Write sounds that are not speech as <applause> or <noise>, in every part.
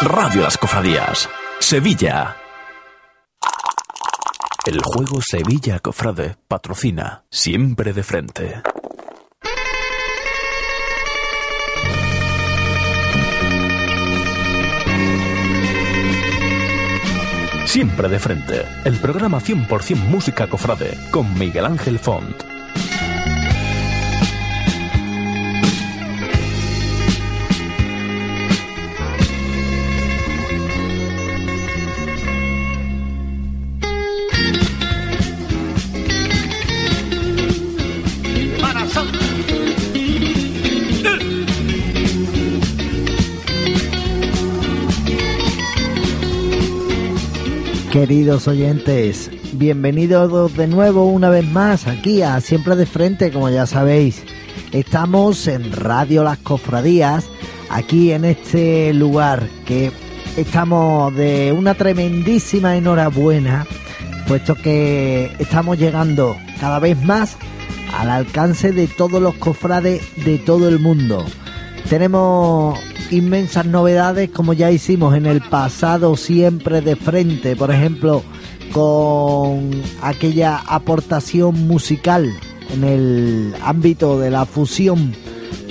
Radio Las Cofradías. Sevilla. El juego Sevilla Cofrade patrocina siempre de frente. Siempre de frente, el programa 100% música cofrade con Miguel Ángel Font. Queridos oyentes, bienvenidos de nuevo una vez más aquí a Siempre de Frente, como ya sabéis. Estamos en Radio Las Cofradías, aquí en este lugar que estamos de una tremendísima enhorabuena, puesto que estamos llegando cada vez más al alcance de todos los cofrades de todo el mundo. Tenemos inmensas novedades como ya hicimos en el pasado siempre de frente, por ejemplo, con aquella aportación musical en el ámbito de la fusión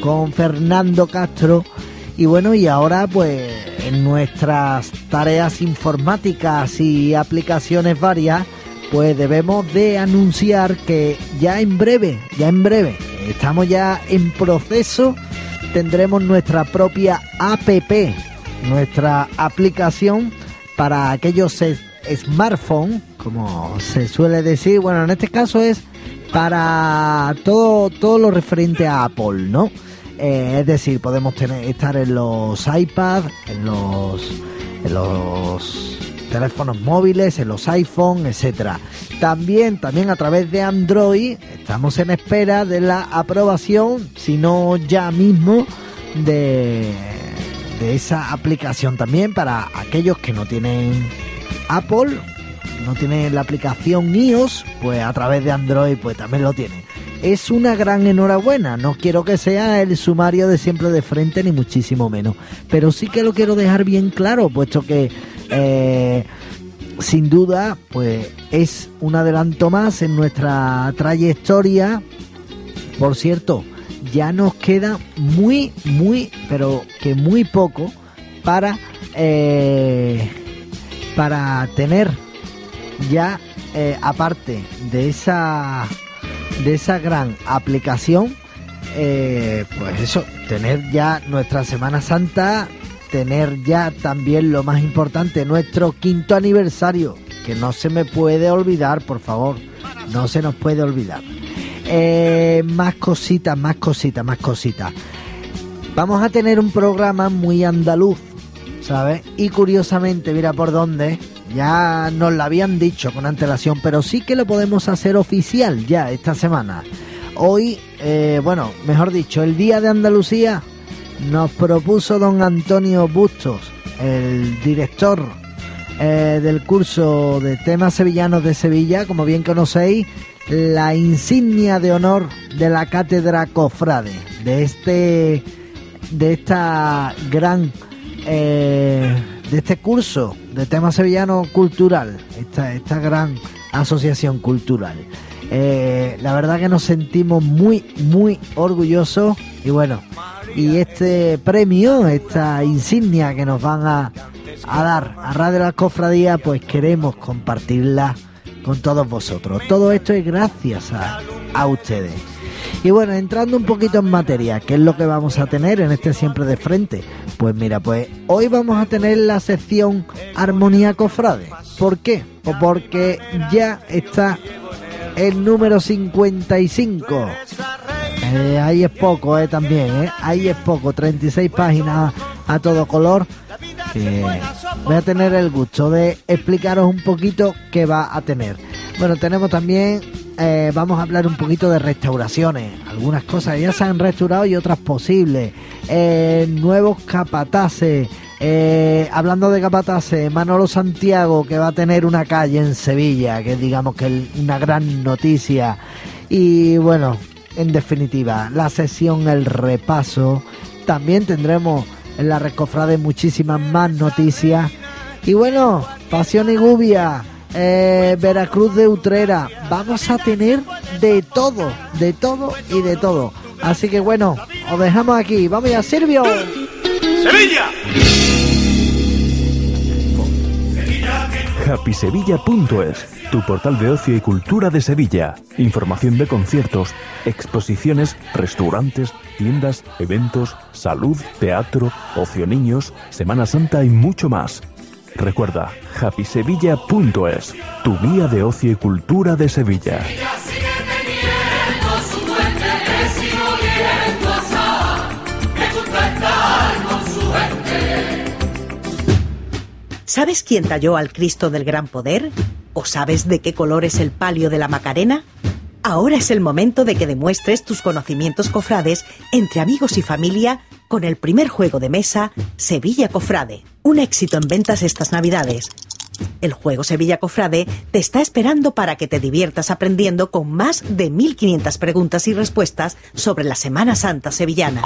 con Fernando Castro. Y bueno, y ahora pues en nuestras tareas informáticas y aplicaciones varias, pues debemos de anunciar que ya en breve, ya en breve, estamos ya en proceso tendremos nuestra propia APP, nuestra aplicación para aquellos smartphones, como se suele decir. Bueno, en este caso es para todo, todo lo referente a Apple, ¿no? Eh, es decir, podemos tener, estar en los iPads, en los, en los teléfonos móviles, en los iPhone, etcétera. También, también a través de Android, estamos en espera de la aprobación, si no ya mismo, de, de esa aplicación también para aquellos que no tienen Apple, no tienen la aplicación iOS, pues a través de Android pues también lo tienen. Es una gran enhorabuena, no quiero que sea el sumario de siempre de frente ni muchísimo menos, pero sí que lo quiero dejar bien claro, puesto que eh, sin duda, pues es un adelanto más en nuestra trayectoria. Por cierto, ya nos queda muy, muy, pero que muy poco para, eh, para tener ya, eh, aparte de esa, de esa gran aplicación, pues eso, tener ya nuestra Semana Santa tener ya también lo más importante, nuestro quinto aniversario, que no se me puede olvidar, por favor, no se nos puede olvidar. Eh, más cositas, más cositas, más cositas. Vamos a tener un programa muy andaluz, ¿sabes? Y curiosamente, mira por dónde, ya nos lo habían dicho con antelación, pero sí que lo podemos hacer oficial ya esta semana. Hoy, eh, bueno, mejor dicho, el Día de Andalucía nos propuso don Antonio Bustos, el director eh, del curso de temas sevillanos de Sevilla, como bien conocéis, la insignia de honor de la cátedra cofrade, de este de esta gran eh, de este curso de temas sevillanos cultural, esta, esta gran asociación cultural. Eh, la verdad que nos sentimos muy, muy orgullosos y bueno, y este premio, esta insignia que nos van a, dar a Radio La Cofradía, pues queremos compartirla con todos vosotros. Todo esto es gracias a, a ustedes. Y bueno, entrando un poquito en materia, ¿qué es lo que vamos a tener en este siempre de frente? Pues mira, pues hoy vamos a tener la sección Armonía Cofrade. ¿Por qué? Pues porque ya está el número 55 Eh, ahí es poco, eh, también, eh. Ahí es poco, 36 páginas a todo color. voy a tener el gusto de explicaros un poquito qué va a tener. Bueno, tenemos también, eh, vamos a hablar un poquito de restauraciones. Algunas cosas ya se han restaurado y otras posibles. Eh, nuevos capataces. Hablando de capataces, Manolo Santiago que va a tener una calle en Sevilla, que digamos que es una gran noticia. Y bueno, en definitiva, la sesión, el repaso. También tendremos en la Recofrade muchísimas más noticias. Y bueno, Pasión y Gubia, eh, Veracruz de Utrera. Vamos a tener de todo, de todo y de todo. Así que bueno, os dejamos aquí. Vamos ya, Silvio. ¡Sevilla! happysevilla.es, tu portal de ocio y cultura de Sevilla. Información de conciertos, exposiciones, restaurantes, tiendas, eventos, salud, teatro, ocio niños, Semana Santa y mucho más. Recuerda, happysevilla.es, tu guía de ocio y cultura de Sevilla. ¿Sabes quién talló al Cristo del Gran Poder? ¿O sabes de qué color es el palio de la Macarena? Ahora es el momento de que demuestres tus conocimientos cofrades entre amigos y familia con el primer juego de mesa Sevilla Cofrade. Un éxito en ventas estas Navidades. El juego Sevilla Cofrade te está esperando para que te diviertas aprendiendo con más de 1500 preguntas y respuestas sobre la Semana Santa sevillana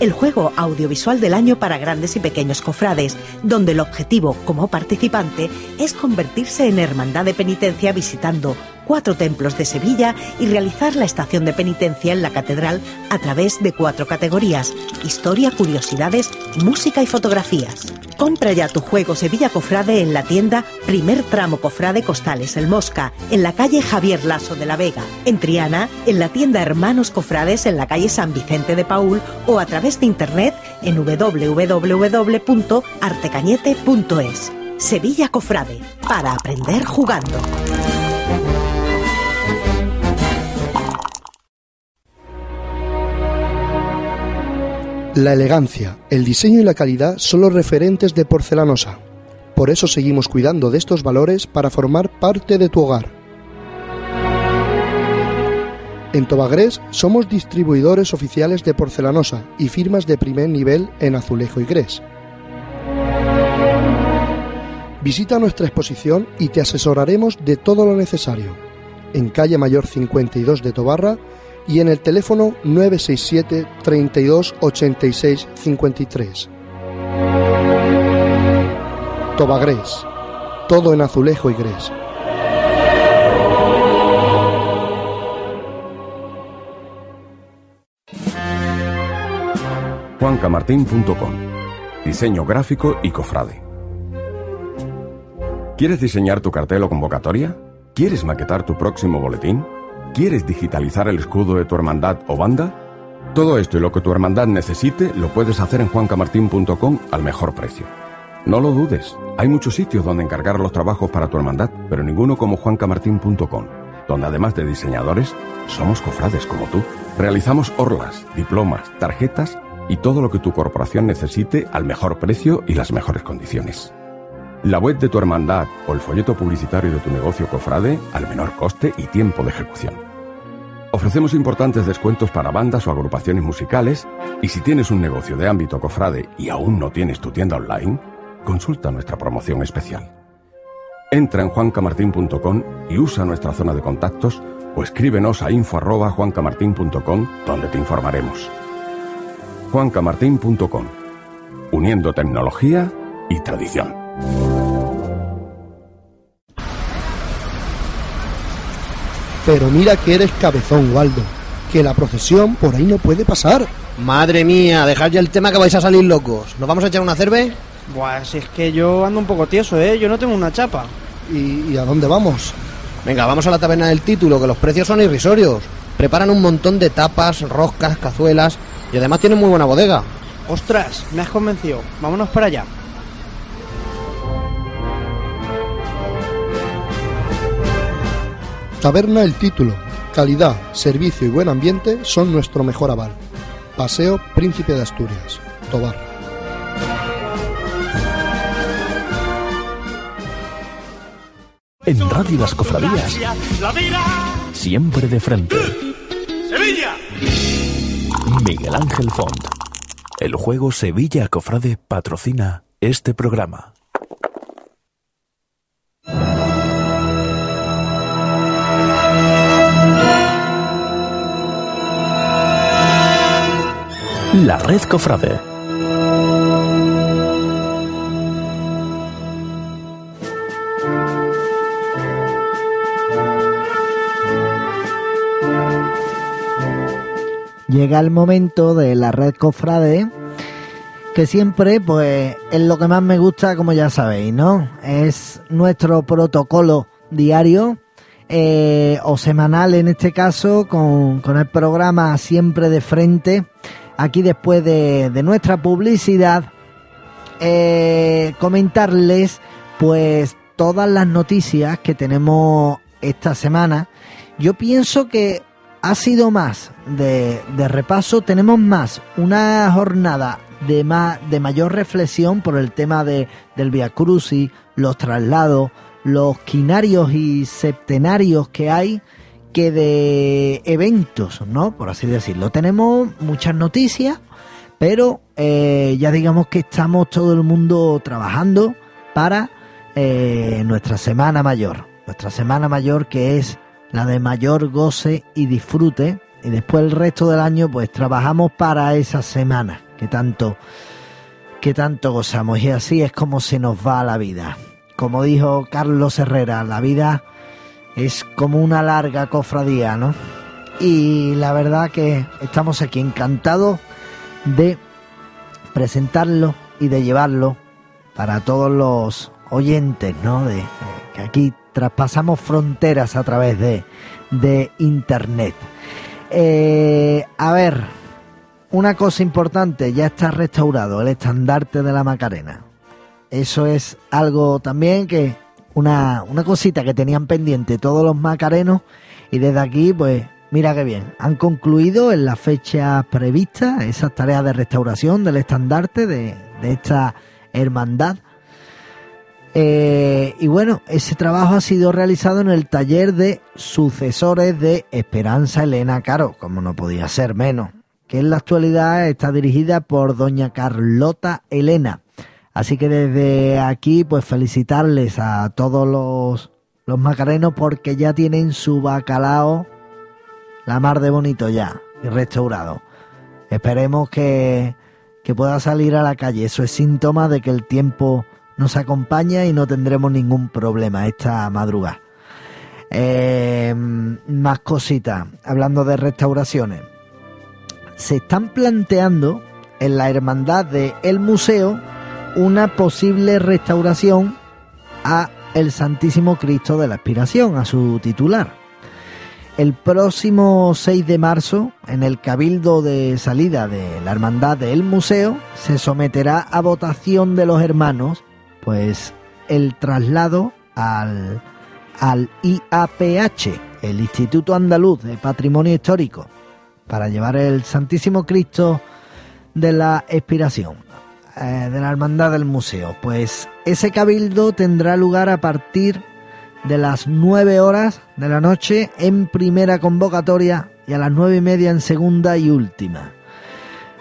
el juego audiovisual del año para grandes y pequeños cofrades, donde el objetivo como participante es convertirse en hermandad de penitencia visitando cuatro templos de Sevilla y realizar la estación de penitencia en la catedral a través de cuatro categorías, historia, curiosidades, música y fotografías. Compra ya tu juego Sevilla Cofrade en la tienda Primer Tramo Cofrade Costales El Mosca, en la calle Javier Lasso de la Vega, en Triana, en la tienda Hermanos Cofrades en la calle San Vicente de Paul o a través de internet en www.artecañete.es. Sevilla Cofrade, para aprender jugando. La elegancia, el diseño y la calidad son los referentes de Porcelanosa. Por eso seguimos cuidando de estos valores para formar parte de tu hogar. En Tobagrés somos distribuidores oficiales de porcelanosa y firmas de primer nivel en azulejo y grés. Visita nuestra exposición y te asesoraremos de todo lo necesario. En calle Mayor 52 de Tobarra y en el teléfono 967 32 86 53. Tobagrés, todo en azulejo y grés. juancamartín.com Diseño gráfico y cofrade. ¿Quieres diseñar tu cartel o convocatoria? ¿Quieres maquetar tu próximo boletín? ¿Quieres digitalizar el escudo de tu hermandad o banda? Todo esto y lo que tu hermandad necesite lo puedes hacer en juancamartin.com al mejor precio. No lo dudes, hay muchos sitios donde encargar los trabajos para tu hermandad, pero ninguno como juancamartin.com, donde además de diseñadores, somos cofrades como tú. Realizamos orlas, diplomas, tarjetas y todo lo que tu corporación necesite al mejor precio y las mejores condiciones. La web de tu hermandad o el folleto publicitario de tu negocio cofrade al menor coste y tiempo de ejecución. Ofrecemos importantes descuentos para bandas o agrupaciones musicales y si tienes un negocio de ámbito cofrade y aún no tienes tu tienda online, consulta nuestra promoción especial. Entra en juancamartin.com y usa nuestra zona de contactos o escríbenos a info@juancamartin.com donde te informaremos. juancamartin.com uniendo tecnología y tradición. Pero mira que eres cabezón, Waldo. Que la procesión por ahí no puede pasar. Madre mía, dejad ya el tema que vais a salir locos. ¿Nos vamos a echar una cerve? Buah, si es que yo ando un poco tieso, ¿eh? Yo no tengo una chapa. ¿Y, a dónde vamos? Venga, vamos a la taberna del título, que los precios son irrisorios. Preparan un montón de tapas, roscas, cazuelas y además tienen muy buena bodega. Ostras, me has convencido. Vámonos para allá. Taberna El Título, Calidad, servicio y buen ambiente son nuestro mejor aval. Paseo Príncipe de Asturias, Tobar. En Radio Las Cofradías, siempre de frente. Sevilla. Miguel Ángel Font. El juego Sevilla Cofrade patrocina este programa. La Red Cofrade. Llega el momento de la red cofrade, que siempre, pues, es lo que más me gusta, como ya sabéis, ¿no? Es nuestro protocolo diario eh, o semanal en este caso, con, con el programa siempre de frente. Aquí después de, nuestra publicidad, eh, comentarles pues todas las noticias que tenemos esta semana. Yo pienso que ha sido más de, de repaso, tenemos más una jornada de, ma- de mayor reflexión por el tema de, del Via Crucis, los traslados, los quinarios y septenarios que hay que de eventos, ¿no? Por así decirlo. Tenemos muchas noticias, pero eh, ya digamos que estamos todo el mundo trabajando para eh, nuestra semana mayor. Nuestra semana mayor que es la de mayor goce y disfrute. Y después el resto del año pues trabajamos para esa semana que tanto, que tanto gozamos. Y así es como se nos va la vida. Como dijo Carlos Herrera, la vida es como una larga cofradía, ¿no? Y la verdad que estamos aquí encantados de presentarlo y de llevarlo para todos los oyentes, ¿no? De, eh, que aquí traspasamos fronteras a través de, de internet. Eh, a ver, una cosa importante, ya está restaurado el estandarte de la Macarena. Eso es algo también que una, una cosita que tenían pendiente todos los macarenos y desde aquí pues mira qué bien, han concluido en la fecha prevista esas tareas de restauración del estandarte de, de esta hermandad. Eh, y bueno, ese trabajo ha sido realizado en el taller de sucesores de Esperanza Elena Caro, como no podía ser menos, que en la actualidad está dirigida por doña Carlota Elena. Así que desde aquí, pues felicitarles a todos los, los macarenos porque ya tienen su bacalao la mar de bonito ya y restaurado. Esperemos que, que pueda salir a la calle. Eso es síntoma de que el tiempo nos acompaña y no tendremos ningún problema esta madrugada. Eh, más cositas, hablando de restauraciones. Se están planteando en la hermandad de El Museo una posible restauración a el Santísimo Cristo de la Expiración, a su titular. El próximo 6 de marzo, en el cabildo de salida de la hermandad del museo, se someterá a votación de los hermanos, pues el traslado al, al IAPH, el Instituto Andaluz de Patrimonio Histórico, para llevar el Santísimo Cristo de la Expiración, eh, de la hermandad del museo. Pues ese cabildo tendrá lugar a partir de las 9 horas de la noche en primera convocatoria y a las nueve y media en segunda y última.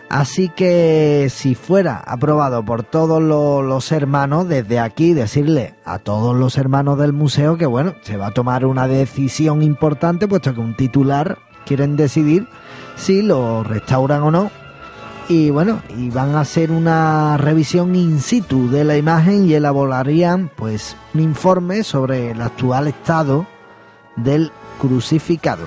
Así que si fuera aprobado por todos lo- los hermanos, desde aquí decirle a todos los hermanos del museo que bueno, se va a tomar una decisión importante, puesto que un titular quieren decidir si lo restauran o no. Y bueno, y van a hacer una revisión in situ de la imagen y elaborarían pues un informe sobre el actual estado del crucificado.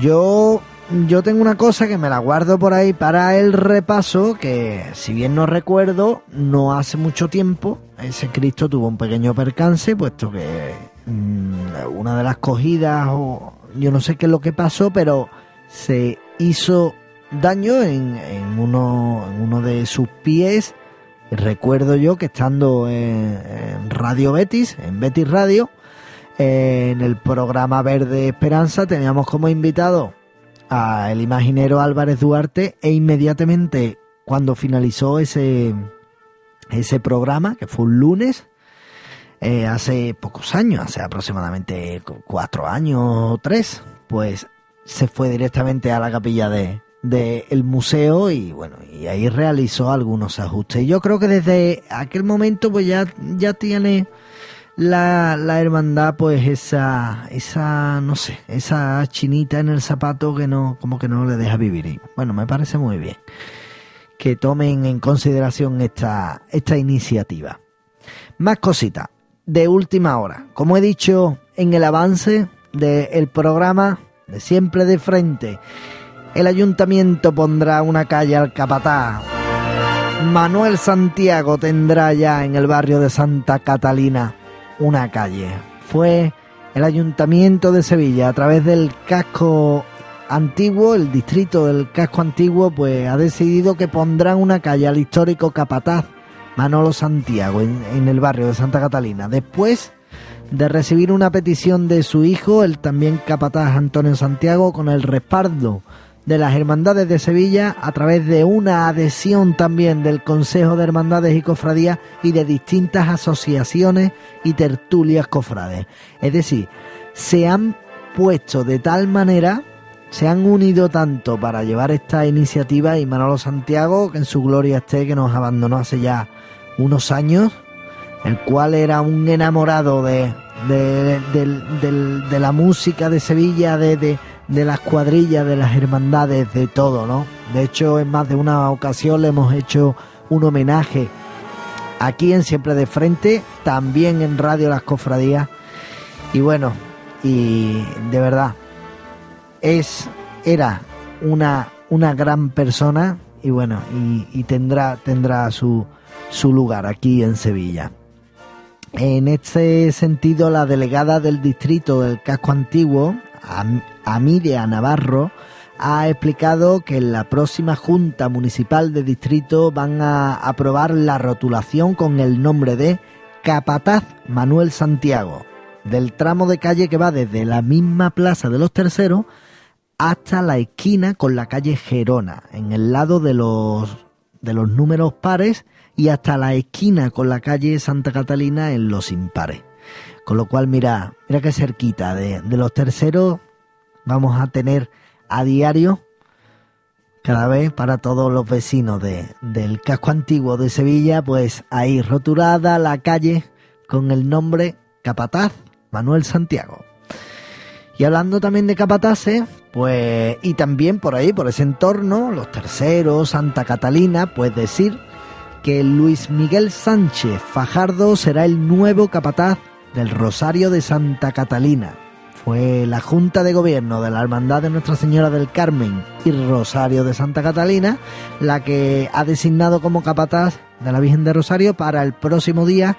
Yo yo tengo una cosa que me la guardo por ahí para el repaso, que si bien no recuerdo, no hace mucho tiempo ese Cristo tuvo un pequeño percance, puesto que mm, una de las cogidas o yo no sé qué es lo que pasó, pero se hizo daño en, en uno, en uno de sus pies. Recuerdo yo que estando en, Radio Betis, en Betis Radio, Eh, en el programa Verde Esperanza teníamos como invitado a el imaginero Álvarez Duarte e inmediatamente cuando finalizó ese, ese programa, que fue un lunes, eh, hace pocos años, hace aproximadamente cuatro años o tres, pues se fue directamente a la capilla de, del museo y bueno, y ahí realizó algunos ajustes. Yo creo que desde aquel momento pues ya, ya tiene la, la hermandad pues esa, esa, no sé, esa chinita en el zapato que no, como que no le deja vivir. Y bueno, me parece muy bien que tomen en consideración esta, esta iniciativa. Más cositas de última hora. Como he dicho en el avance del programa de siempre de frente, el ayuntamiento pondrá una calle al capatá. Manuel Santiago tendrá ya en el barrio de Santa Catalina una calle. Fue el ayuntamiento de Sevilla a través del casco antiguo, el distrito del casco antiguo, pues ha decidido que pondrán una calle al histórico capataz Manolo Santiago en, en el barrio de Santa Catalina. Después de recibir una petición de su hijo, el también capataz Antonio Santiago, con el respaldo de las Hermandades de Sevilla a través de una adhesión también del Consejo de Hermandades y Cofradías y de distintas asociaciones y tertulias cofrades. Es decir, se han puesto de tal manera, se han unido tanto para llevar esta iniciativa y Manolo Santiago, que en su gloria esté, que nos abandonó hace ya unos años, el cual era un enamorado de, de, de la música de Sevilla, de, de las cuadrillas, de las hermandades, de todo, ¿no? De hecho, en más de una ocasión le hemos hecho un homenaje aquí en Siempre de Frente, también en Radio Las Cofradías. Y bueno, y de verdad, es, era una, una gran persona y bueno, y, tendrá, tendrá su, su lugar aquí en Sevilla. En este sentido, la delegada del distrito del casco antiguo, Amidia Navarro, ha explicado que en la próxima Junta Municipal de Distrito van a aprobar la rotulación con el nombre de Capataz Manuel Santiago, del tramo de calle que va desde la misma Plaza de los Terceros hasta la esquina con la calle Gerona, en el lado de los, de los números pares y hasta la esquina con la calle Santa Catalina en los impares. Con lo cual, mira, mira qué cerquita de, de los terceros vamos a tener a diario cada vez para todos los vecinos de, del casco antiguo de Sevilla, pues ahí rotulada la calle con el nombre Capataz Manuel Santiago. Y hablando también de capataces, pues, y también por ahí, por ese entorno, los terceros, Santa Catalina, pues decir que Luis Miguel Sánchez Fajardo será el nuevo capataz del Rosario de Santa Catalina. Fue la Junta de Gobierno de la Hermandad de Nuestra Señora del Carmen y Rosario de Santa Catalina la que ha designado como capataz de la Virgen de Rosario para el próximo día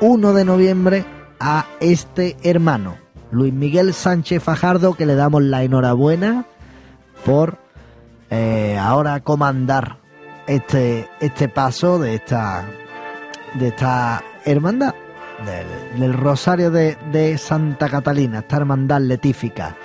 1 de noviembre a este hermano, Luis Miguel Sánchez Fajardo, que le damos la enhorabuena por eh, ahora comandar este, este paso de esta, de esta hermandad del, Rosario de, Santa Catalina, esta hermandad letífica.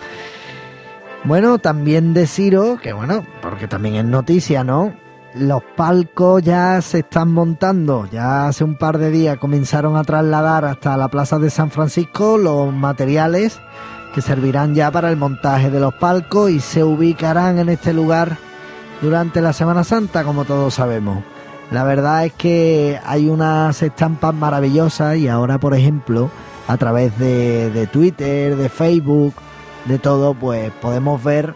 Bueno, también deciros que, bueno, porque también es noticia, ¿no? Los palcos ya se están montando, ya hace un par de días comenzaron a trasladar hasta la Plaza de San Francisco los materiales que servirán ya para el montaje de los palcos y se ubicarán en este lugar durante la Semana Santa, como todos sabemos. La verdad es que hay unas estampas maravillosas y ahora, por ejemplo, a través de, Twitter, de Facebook, de todo, pues podemos ver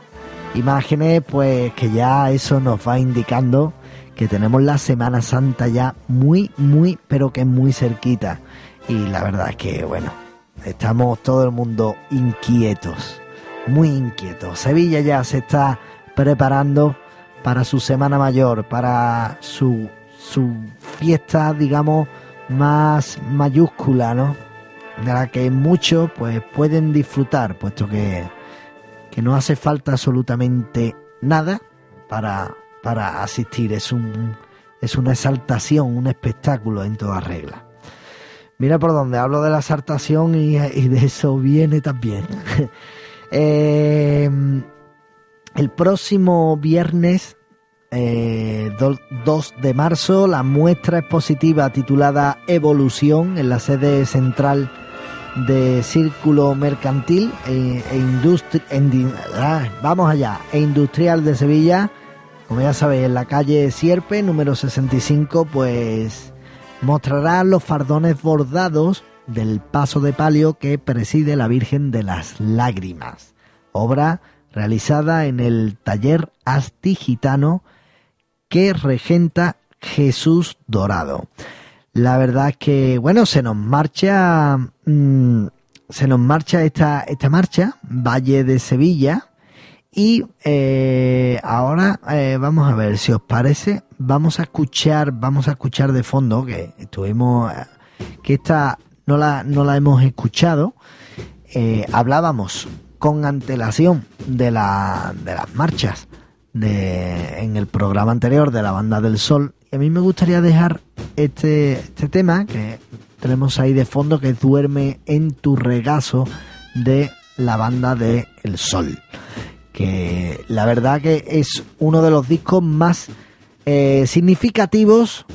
imágenes, pues que ya eso nos va indicando que tenemos la Semana Santa ya muy, muy, pero que muy cerquita. Y la verdad es que, bueno, estamos todo el mundo inquietos, muy inquietos. Sevilla ya se está preparando para su Semana Mayor, para su su fiesta, digamos, más mayúscula, ¿no? De la que muchos pues pueden disfrutar, puesto que, que no hace falta absolutamente nada para, para asistir. Es un es una exaltación, un espectáculo en toda regla. Mira por dónde hablo de la exaltación y, y de eso viene también. <laughs> Eh, el próximo viernes eh, 2 de marzo la muestra expositiva titulada Evolución en la sede central de Círculo Mercantil e, e ah, vamos allá, e Industrial de Sevilla, como ya sabéis, en la calle Sierpe, número 65, pues mostrará los fardones bordados del paso de palio que preside la Virgen de las Lágrimas, obra realizada en el taller Asti Gitano que regenta Jesús Dorado. La verdad que, bueno, se nos marcha, mm, se nos marcha esta, esta marcha, Valle de Sevilla, y eh, ahora eh, vamos a ver si os parece, vamos a escuchar, vamos a escuchar de fondo que estuvimos, eh, que esta no la, no la hemos escuchado. Hablábamos con antelación de, la, de las marchas de, en el programa anterior de la Banda del Sol. Y a mí me gustaría dejar este, este tema que tenemos ahí de fondo, que Duerme en tu regazo de la Banda El Sol. Que la verdad que es uno de los discos más eh, significativos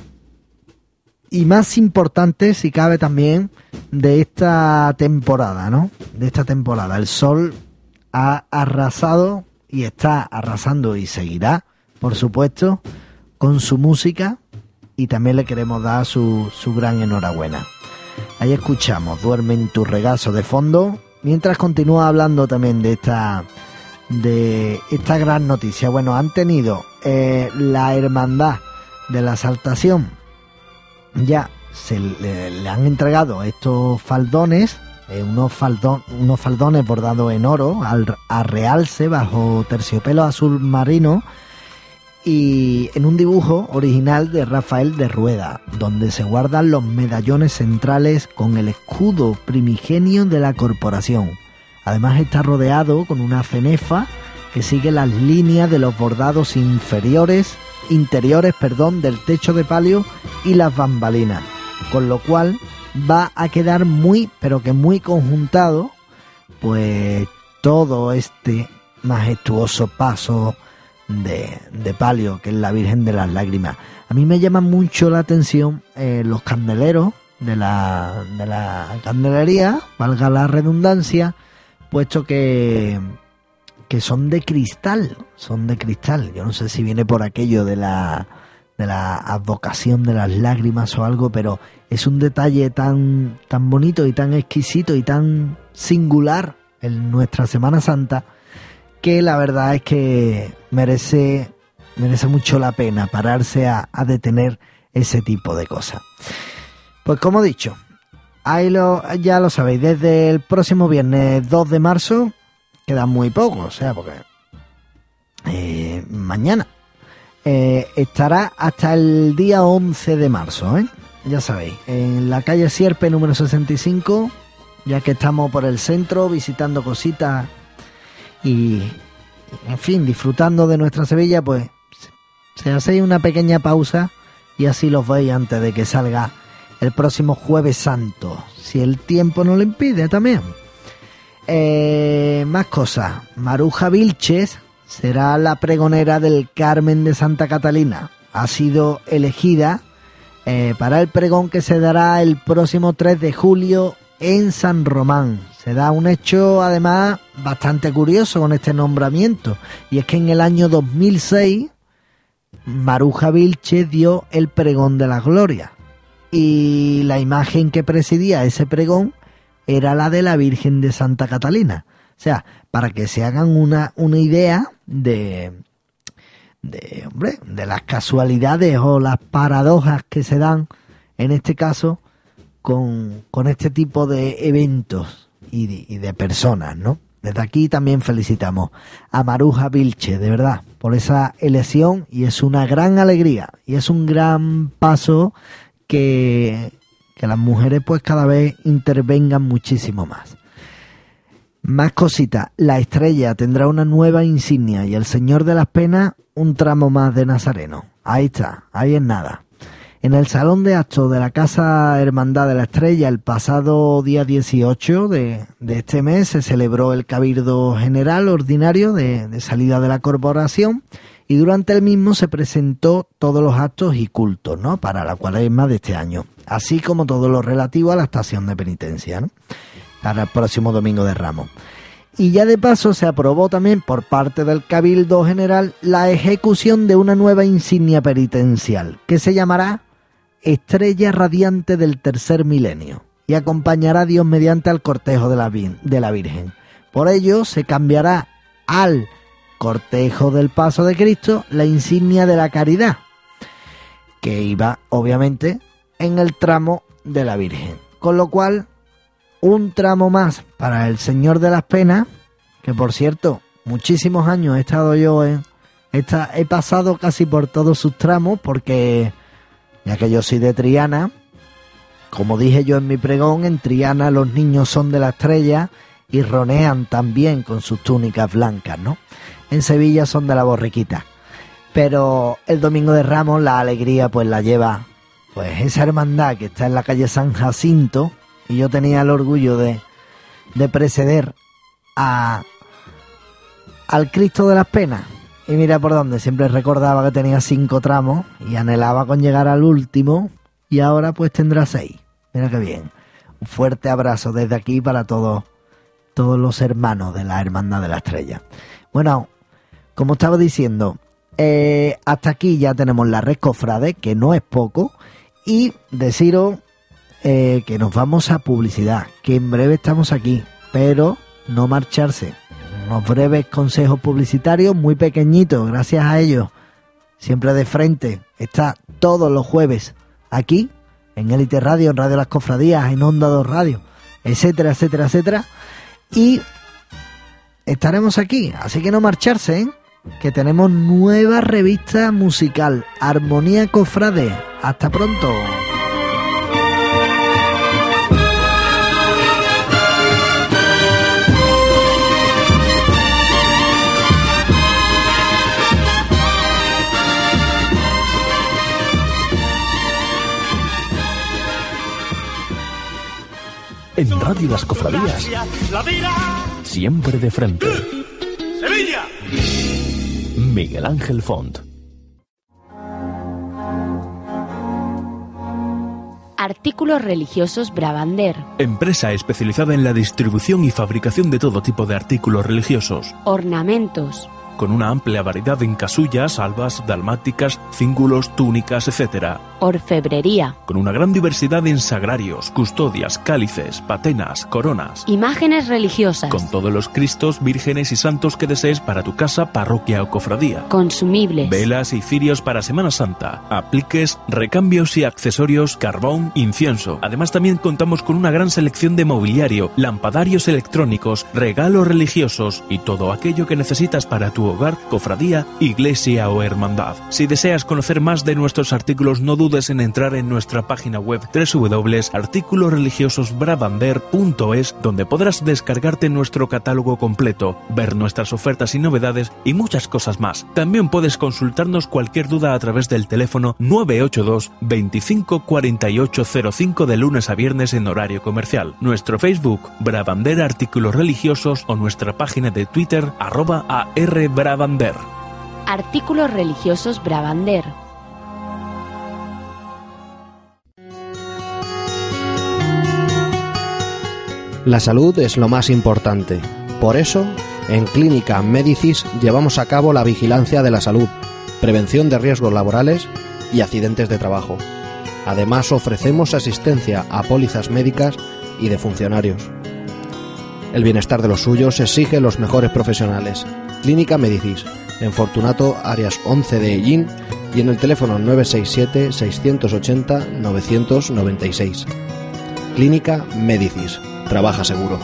y más importantes, si cabe también, de esta temporada, ¿no? De esta temporada. El Sol ha arrasado y está arrasando y seguirá, por supuesto, con su música y también le queremos dar su, su gran enhorabuena. Ahí escuchamos Duerme en tu regazo de fondo, mientras continúa hablando también de esta de esta gran noticia. Bueno, han tenido eh, la hermandad de la exaltación ya se le han entregado estos faldones, eh, unos, faldones bordados en oro, al, a realce bajo terciopelo azul marino y en un dibujo original de Rafael de Rueda, donde se guardan los medallones centrales con el escudo primigenio de la corporación. Además está rodeado con una cenefa que sigue las líneas de los bordados inferiores interiores, perdón, del techo de palio y las bambalinas, con lo cual va a quedar muy, pero que muy conjuntado, pues todo este majestuoso paso de, de palio que es la Virgen de las Lágrimas. A mí me llama mucho la atención eh, los candeleros de la, de la candelería, valga la redundancia, puesto que que son de cristal, son de cristal. Yo no sé si viene por aquello de la de la advocación de las lágrimas o algo, pero es un detalle tan tan bonito y tan exquisito y tan singular en nuestra Semana Santa que la verdad es que merece merece mucho la pena pararse a, detener ese tipo de cosas. Pues como he dicho, ahí lo, ya lo sabéis, desde el próximo viernes 2 de marzo queda muy poco, o sea, porque eh, mañana eh, estará hasta el día 11 de marzo, ¿eh? ya sabéis, en la calle Sierpe número 65, ya que estamos por el centro visitando cositas y, en fin, disfrutando de nuestra Sevilla, pues se hacéis una pequeña pausa y así los veis antes de que salga el próximo jueves santo, si el tiempo no lo impide también. Eh, más cosas. Maruja Vilches será la pregonera del Carmen de Santa Catalina. Ha sido elegida eh, para el pregón que se dará el próximo 3 de julio en San Román. Se da un hecho además bastante curioso con este nombramiento. Y es que en el año 2006 Maruja Vilches dio el pregón de la gloria. Y la imagen que presidía ese pregón era la de la Virgen de Santa Catalina. O sea, para que se hagan una, una idea de, de, hombre, de las casualidades o las paradojas que se dan, en este caso, con, con este tipo de eventos y de, personas, ¿no? Desde aquí también felicitamos a Maruja Vilche, de verdad, por esa elección y es una gran alegría y es un gran paso que, que las mujeres pues cada vez intervengan muchísimo más. Más cositas, la estrella tendrá una nueva insignia y el Señor de las Penas un tramo más de Nazareno. Ahí está, ahí es nada. En el Salón de Actos de la Casa Hermandad de la Estrella, el pasado día 18 de, de este mes, se celebró el Cabildo General Ordinario de, salida de la corporación y durante el mismo se presentó todos los actos y cultos ¿no? para la cuaresma de este año, así como todo lo relativo a la estación de penitencia ¿no? Para el próximo domingo de Ramos. Y ya de paso se aprobó también por parte del Cabildo General la ejecución de una nueva insignia penitencial que se llamará Estrella Radiante del Tercer Milenio y acompañará a Dios mediante al cortejo de la, de la Virgen. Por ello se cambiará al cortejo del paso de Cristo la insignia de la caridad, que iba obviamente en el tramo de la Virgen. Con lo cual, un tramo más para el Señor de las Penas, que por cierto, muchísimos años he estado yo en... Esta, he pasado casi por todos sus tramos porque, ya que yo soy de Triana, como dije yo en mi pregón, en Triana los niños son de la estrella y ronean también con sus túnicas blancas, ¿no? En Sevilla son de la borriquita. Pero el domingo de Ramos la alegría pues la lleva pues esa hermandad que está en la calle San Jacinto y yo tenía el orgullo de, de preceder a al Cristo de las Penas. Y mira por dónde, siempre recordaba que tenía cinco tramos y anhelaba con llegar al último y ahora pues tendrá seis. Mira qué bien. Un fuerte abrazo desde aquí para todos todos los hermanos de la Hermandad de la Estrella. Bueno, como estaba diciendo, eh, hasta aquí ya tenemos la red cofrade, que no es poco, y deciros eh, que nos vamos a publicidad, que en breve estamos aquí, pero no marcharse. Unos breves consejos publicitarios muy pequeñitos, gracias a ellos, siempre de frente, está todos los jueves aquí, en Elite Radio, en Radio Las Cofradías, en Onda 2 Radio, etcétera, etcétera, etcétera. Y estaremos aquí, así que no marcharse, ¿eh? que tenemos nueva revista musical, Armonía Cofrade. Hasta pronto. En Radio Las Cofradías, siempre de frente. Sevilla. Miguel Ángel Font. Artículos religiosos Bravander. Empresa especializada en la distribución y fabricación de todo tipo de artículos religiosos, Ornamentos. Con una amplia variedad en casullas, albas, dalmáticas, cíngulos, túnicas, etc. Orfebrería. Con una gran diversidad en sagrarios, custodias, cálices, patenas, coronas. Imágenes religiosas. Con todos los cristos, vírgenes y santos que desees para tu casa, parroquia o cofradía. Consumibles. Velas y cirios para Semana Santa, apliques, recambios y accesorios, carbón, incienso. Además también contamos con una gran selección de mobiliario, lampadarios electrónicos, regalos religiosos y todo aquello que necesitas para tu hogar, cofradía, iglesia o hermandad. Si deseas conocer más de nuestros artículos no dudes en entrar en nuestra página web www.articulosreligiososbravander.es donde podrás descargarte nuestro catálogo completo, ver nuestras ofertas y novedades y muchas cosas más. También puedes consultarnos cualquier duda a través del teléfono 982 25 4805 de lunes a viernes en horario comercial, nuestro Facebook Bravander Artículos Religiosos o nuestra página de Twitter arroba ARBravander. Artículos religiosos Bravander. La salud es lo más importante. Por eso, en Clínica Medicis llevamos a cabo la vigilancia de la salud, prevención de riesgos laborales y accidentes de trabajo. Además, ofrecemos asistencia a pólizas médicas y de funcionarios. El bienestar de los suyos exige los mejores profesionales. Clínica Medicis, en Fortunato, áreas 11 de Ellín y en el teléfono 967-680-996. Clínica Medicis. Trabaja seguro.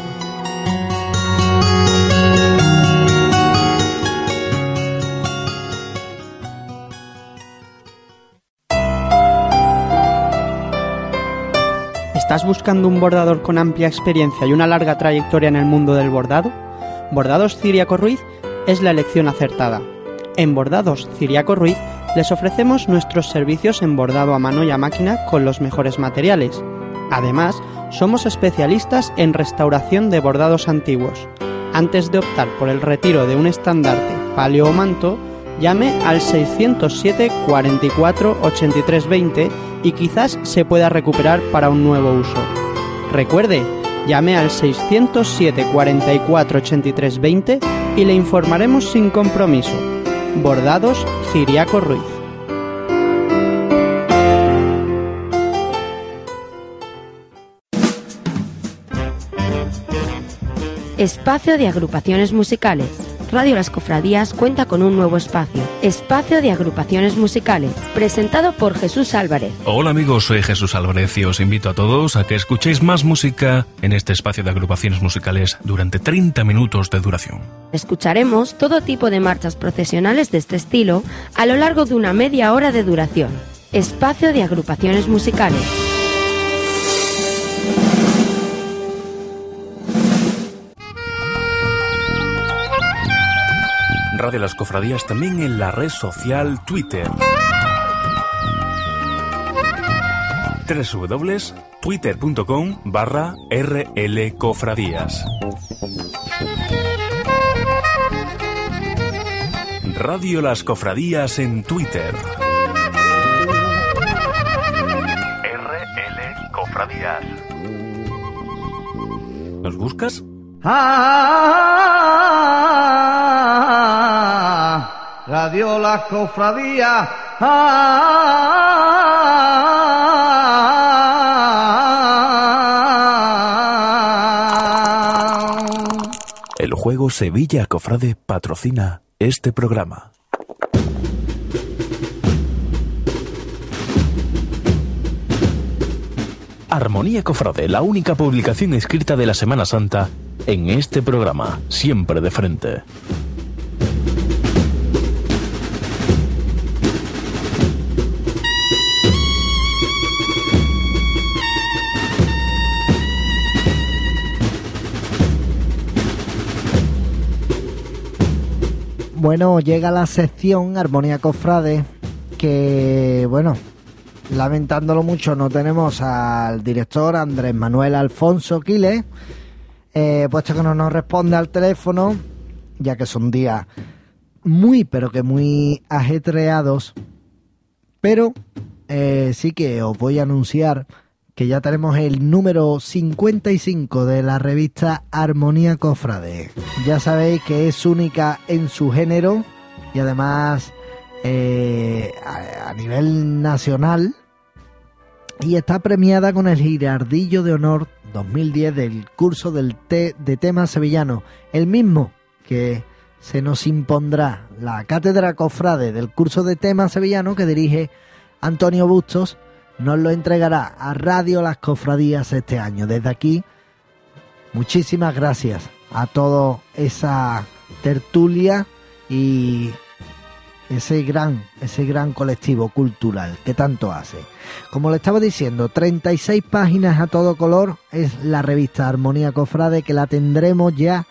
¿Estás buscando un bordador con amplia experiencia y una larga trayectoria en el mundo del bordado? Bordados Ciriaco Ruiz es la elección acertada. En Bordados Ciriaco Ruiz, Les ofrecemos nuestros servicios en bordado a mano y a máquina con los mejores materiales. Además, somos especialistas en restauración de bordados antiguos. Antes de optar por el retiro de un estandarte, palio o manto, llame al 607 44 83 20 y quizás se pueda recuperar para un nuevo uso. Recuerde, llame al 607 44 83 20 y le informaremos sin compromiso. Bordados Ciriaco Ruiz. Espacio de agrupaciones musicales. Radio Las Cofradías cuenta con un nuevo espacio, Espacio de Agrupaciones Musicales, presentado por Jesús Álvarez. Hola amigos, soy Jesús Álvarez y os invito a todos a que escuchéis más música en este espacio de agrupaciones musicales durante 30 minutos de duración. Escucharemos todo tipo de marchas procesionales de este estilo a lo largo de una media hora de duración. Espacio de Agrupaciones Musicales. Radio Las Cofradías también en la red social Twitter. www.twitter.com barra rlcofradías. Radio Las Cofradías en Twitter. RL Cofradías. ¿Nos buscas? Ah, Radio La Cofradía. Ah. El juego Sevilla Cofrade patrocina este programa. Armonía Cofrade, la única publicación escrita de la Semana Santa en este programa, siempre de frente. Bueno, llega la sección Armonía Cofrade, que bueno, lamentándolo mucho, no tenemos al director Andrés Manuel Alfonso Quiles, eh, puesto que no nos responde al teléfono, ya que son días muy, pero que muy ajetreados. Pero eh, sí que os voy a anunciar que ya tenemos el número 55 de la revista Armonía Cofrade. Ya sabéis que es única en su género y además eh, a, nivel nacional y está premiada con el Girardillo de Honor 2010 del curso del de tema sevillano, el mismo que se nos impondrá la cátedra cofrade del curso de tema sevillano que dirige Antonio Bustos, nos lo entregará a Radio Las Cofradías este año. Desde aquí, muchísimas gracias a toda esa tertulia y ese gran, ese gran colectivo cultural que tanto hace. Como le estaba diciendo, 36 páginas a todo color es la revista Armonía Cofrade que la tendremos ya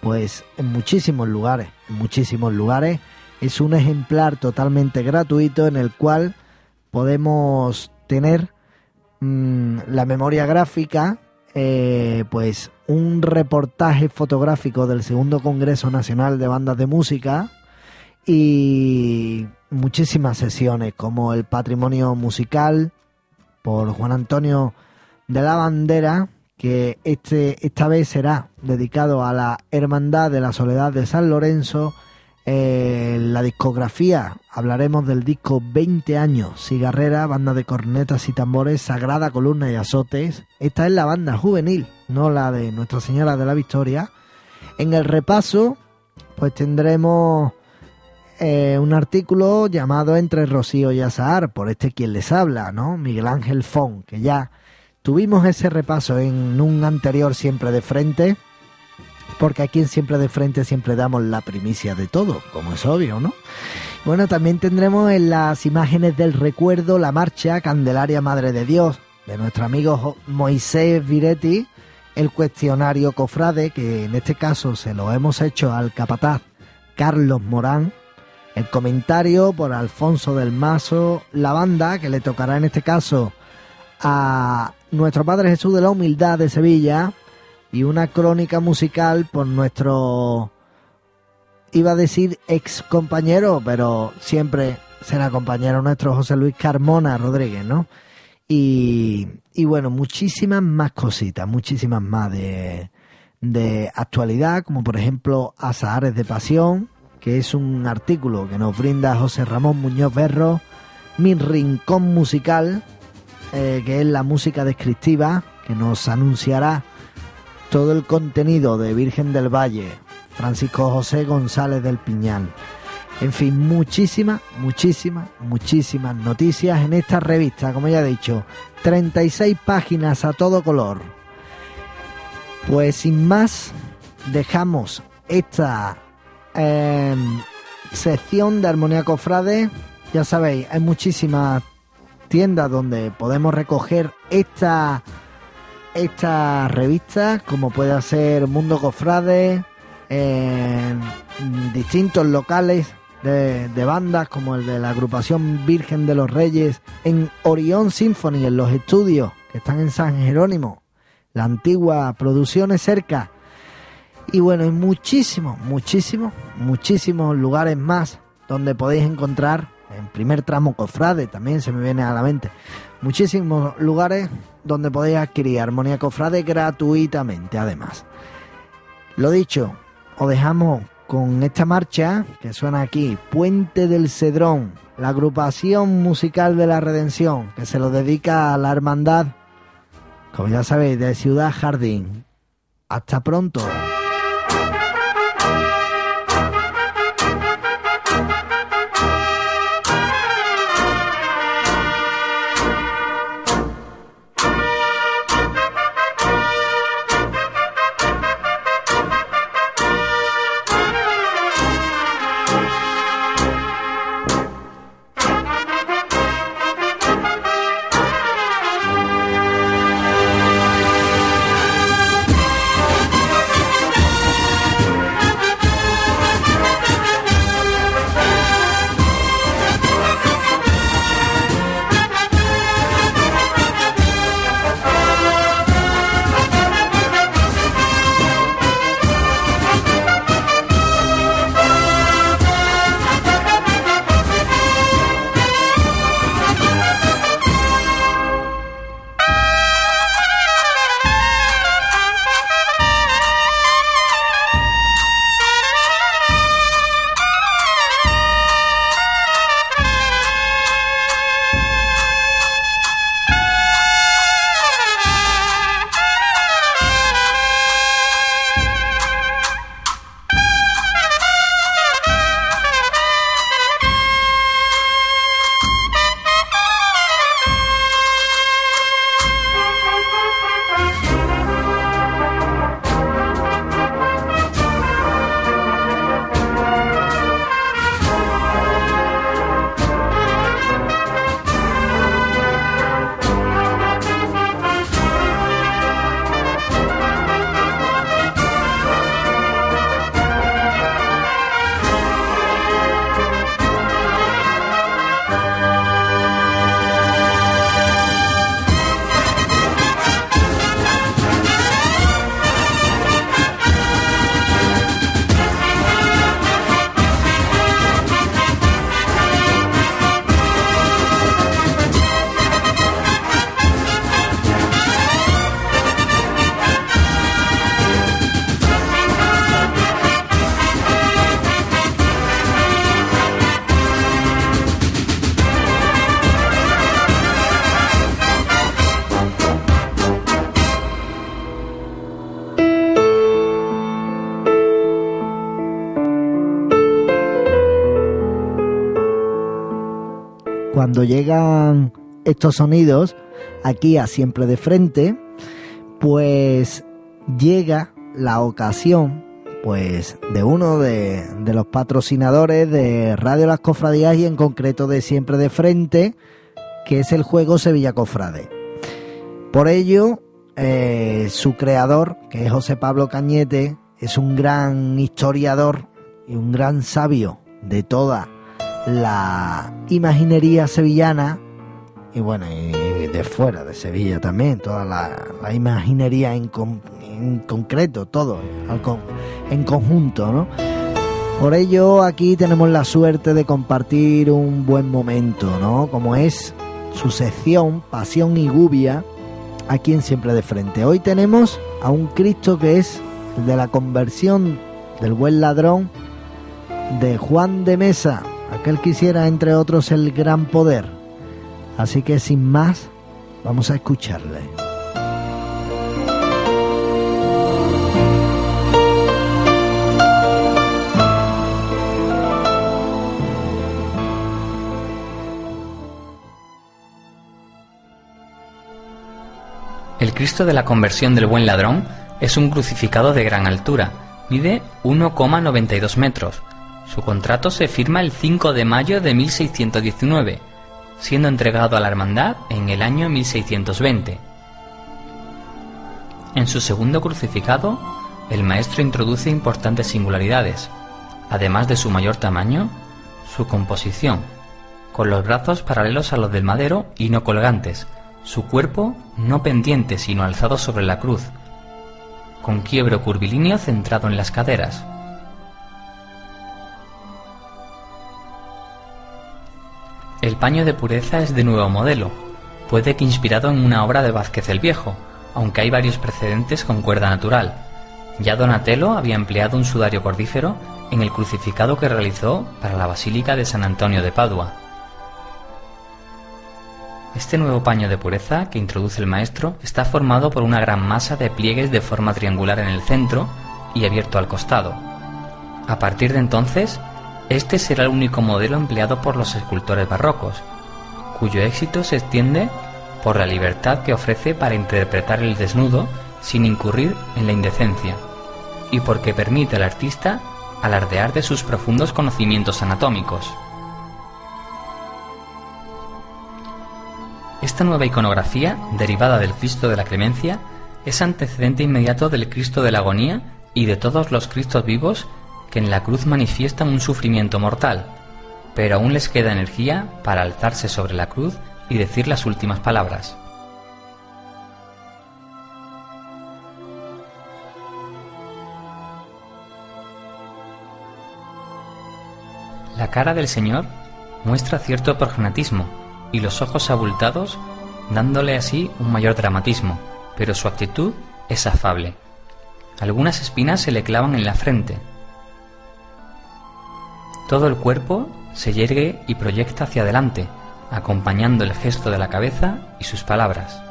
pues en muchísimos lugares, en muchísimos lugares. Es un ejemplar totalmente gratuito en el cual podemos tener mmm, la memoria gráfica, eh, pues un reportaje fotográfico del segundo Congreso Nacional de Bandas de Música, y muchísimas sesiones como el patrimonio musical por Juan Antonio de la Bandera que este esta vez será dedicado a la Hermandad de la Soledad de San Lorenzo eh, la discografía hablaremos del disco 20 años cigarrera banda de cornetas y tambores sagrada columna y azotes. Esta es la banda juvenil no la de Nuestra Señora de la Victoria. En el repaso pues tendremos eh, un artículo llamado Entre Rocío y Azahar, por este quien les habla, ¿no? Miguel Ángel Fon, que ya tuvimos ese repaso en un anterior Siempre de Frente, porque aquí en Siempre de Frente siempre damos la primicia de todo, como es obvio, ¿no? Bueno, también tendremos en las imágenes del recuerdo la marcha Candelaria Madre de Dios, de nuestro amigo Moisés Viretti, el cuestionario cofrade, que en este caso se lo hemos hecho al capataz Carlos Morán, El comentario por Alfonso del Mazo, la banda, que le tocará en este caso a nuestro Padre Jesús de la Humildad de Sevilla, y una crónica musical por nuestro, iba a decir ex compañero, pero siempre será compañero nuestro José Luis Carmona Rodríguez, ¿no? Y, y bueno, muchísimas más cositas, muchísimas más de, de actualidad, como por ejemplo Azahares de Pasión, que es un artículo que nos brinda José Ramón Muñoz Berro, Mi Rincón Musical, eh, que es la música descriptiva, que nos anunciará todo el contenido de Virgen del Valle, Francisco José González del Piñal. En fin, muchísimas, muchísimas, muchísimas noticias en esta revista, como ya he dicho, 36 páginas a todo color. Pues sin más, dejamos esta em, sección de Armonía Cofrade. Ya sabéis, hay muchísimas tiendas donde podemos recoger esta, esta revista, como puede ser Mundo Cofrade, en distintos locales de, de, bandas como el de la agrupación Virgen de los Reyes, en Orión Symphony, en los estudios que están en San Jerónimo, la antigua Producciones Cerca. Y bueno, hay muchísimos, muchísimos, muchísimos lugares más donde podéis encontrar, en primer tramo Cofrade, también se me viene a la mente, muchísimos lugares donde podéis adquirir Armonía Cofrade gratuitamente, además. Lo dicho, os dejamos con esta marcha que suena aquí, Puente del Cedrón, la agrupación musical de la Redención, que se lo dedica a la hermandad, como ya sabéis, de Ciudad Jardín. Hasta pronto. Llegan estos sonidos aquí a siempre de frente, pues llega la ocasión pues de uno de, los patrocinadores de Radio Las Cofradías y en concreto de Siempre de Frente, que es el juego Sevilla Cofrade. Por ello, eh, su creador, que es José Pablo Cañete, es un gran historiador y un gran sabio de toda la imaginería sevillana y bueno, y de fuera de Sevilla también, toda la, imaginería en, concreto, todo en conjunto, ¿no? Por ello aquí tenemos la suerte de compartir un buen momento, ¿no? Como es su sección Pasión y Gubia, aquí en Siempre de Frente. Hoy tenemos a un Cristo que es el de la conversión del buen ladrón de Juan de Mesa, aquel que hiciera entre otros el gran poder. Así que sin más, vamos a escucharle. El Cristo de la conversión del buen ladrón es un crucificado de gran altura, mide 1,92 metros. Su contrato se firma el 5 de mayo de 1619, siendo entregado a la hermandad en el año 1620. En su segundo crucificado, el maestro introduce importantes singularidades, además de su mayor tamaño, su composición, con los brazos paralelos a los del madero y no colgantes, su cuerpo no pendiente sino alzado sobre la cruz, con quiebro curvilíneo centrado en las caderas. El paño de pureza es de nuevo modelo, puede que inspirado en una obra de Vázquez el Viejo, aunque hay varios precedentes con cuerda natural. Ya Donatello había empleado un sudario cordífero en el crucificado que realizó para la Basílica de San Antonio de Padua. Este nuevo paño de pureza que introduce el maestro está formado por una gran masa de pliegues de forma triangular en el centro y abierto al costado. A partir de entonces, este será el único modelo empleado por los escultores barrocos, cuyo éxito se extiende por la libertad que ofrece para interpretar el desnudo sin incurrir en la indecencia, y porque permite al artista alardear de sus profundos conocimientos anatómicos. Esta nueva iconografía, derivada del Cristo de la Clemencia, es antecedente inmediato del Cristo de la Agonía y de todos los Cristos vivos que en la cruz manifiestan un sufrimiento mortal, pero aún les queda energía para alzarse sobre la cruz y decir las últimas palabras. La cara del Señor muestra cierto prognatismo y los ojos abultados, dándole así un mayor dramatismo, pero su actitud es afable. Algunas espinas se le clavan en la frente. Todo el cuerpo se yergue y proyecta hacia adelante, acompañando el gesto de la cabeza y sus palabras.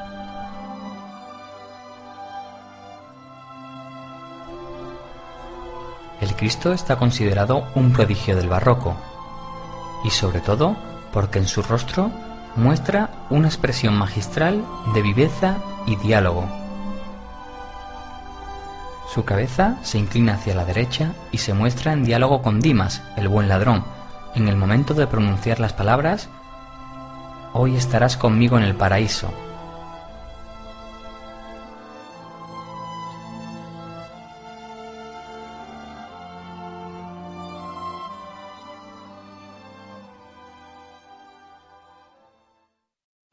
El Cristo está considerado un prodigio del barroco, y sobre todo porque en su rostro muestra una expresión magistral de viveza y diálogo. Su cabeza se inclina hacia la derecha y se muestra en diálogo con Dimas, el buen ladrón, en el momento de pronunciar las palabras Hoy estarás conmigo en el paraíso,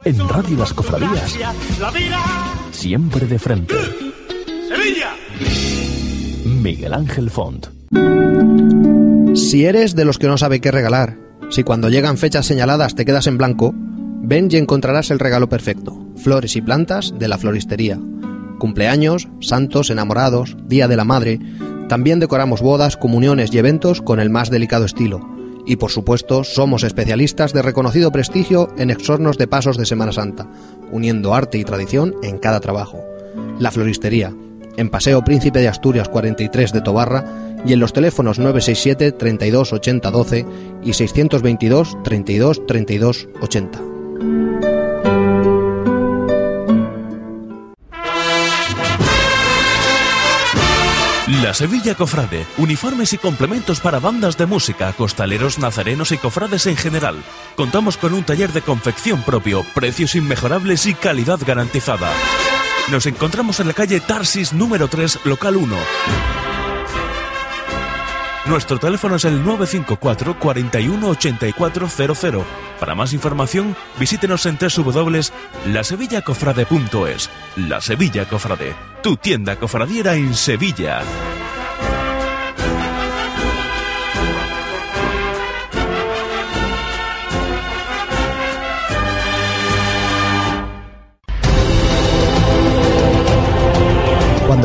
En Radio Las Cofradías. Siempre de frente. Miguel Ángel Font. Si eres de los que no sabe qué regalar, si cuando llegan fechas señaladas te quedas en blanco, ven y encontrarás el regalo perfecto. Flores y plantas de la floristería. Cumpleaños, santos, enamorados, Día de la Madre. También decoramos bodas, comuniones y eventos con el más delicado estilo y por supuesto somos especialistas de reconocido prestigio en exornos de pasos de Semana Santa, uniendo arte y tradición en cada trabajo. La Floristería, en Paseo Príncipe de Asturias 43 de Tobarra y en los teléfonos 967 32 80 12 y 622 32 32 80. La Sevilla Cofrade. Uniformes y complementos para bandas de música, costaleros, nazarenos y cofrades en general. Contamos con un taller de confección propio, precios inmejorables y calidad garantizada. Nos encontramos en la calle Tarsis número 3, local 1. Nuestro teléfono es el 954 41 8400. Para más información, visítenos en www.lasevillacofrade.es. La Sevilla Cofrade, tu tienda cofradiera en Sevilla.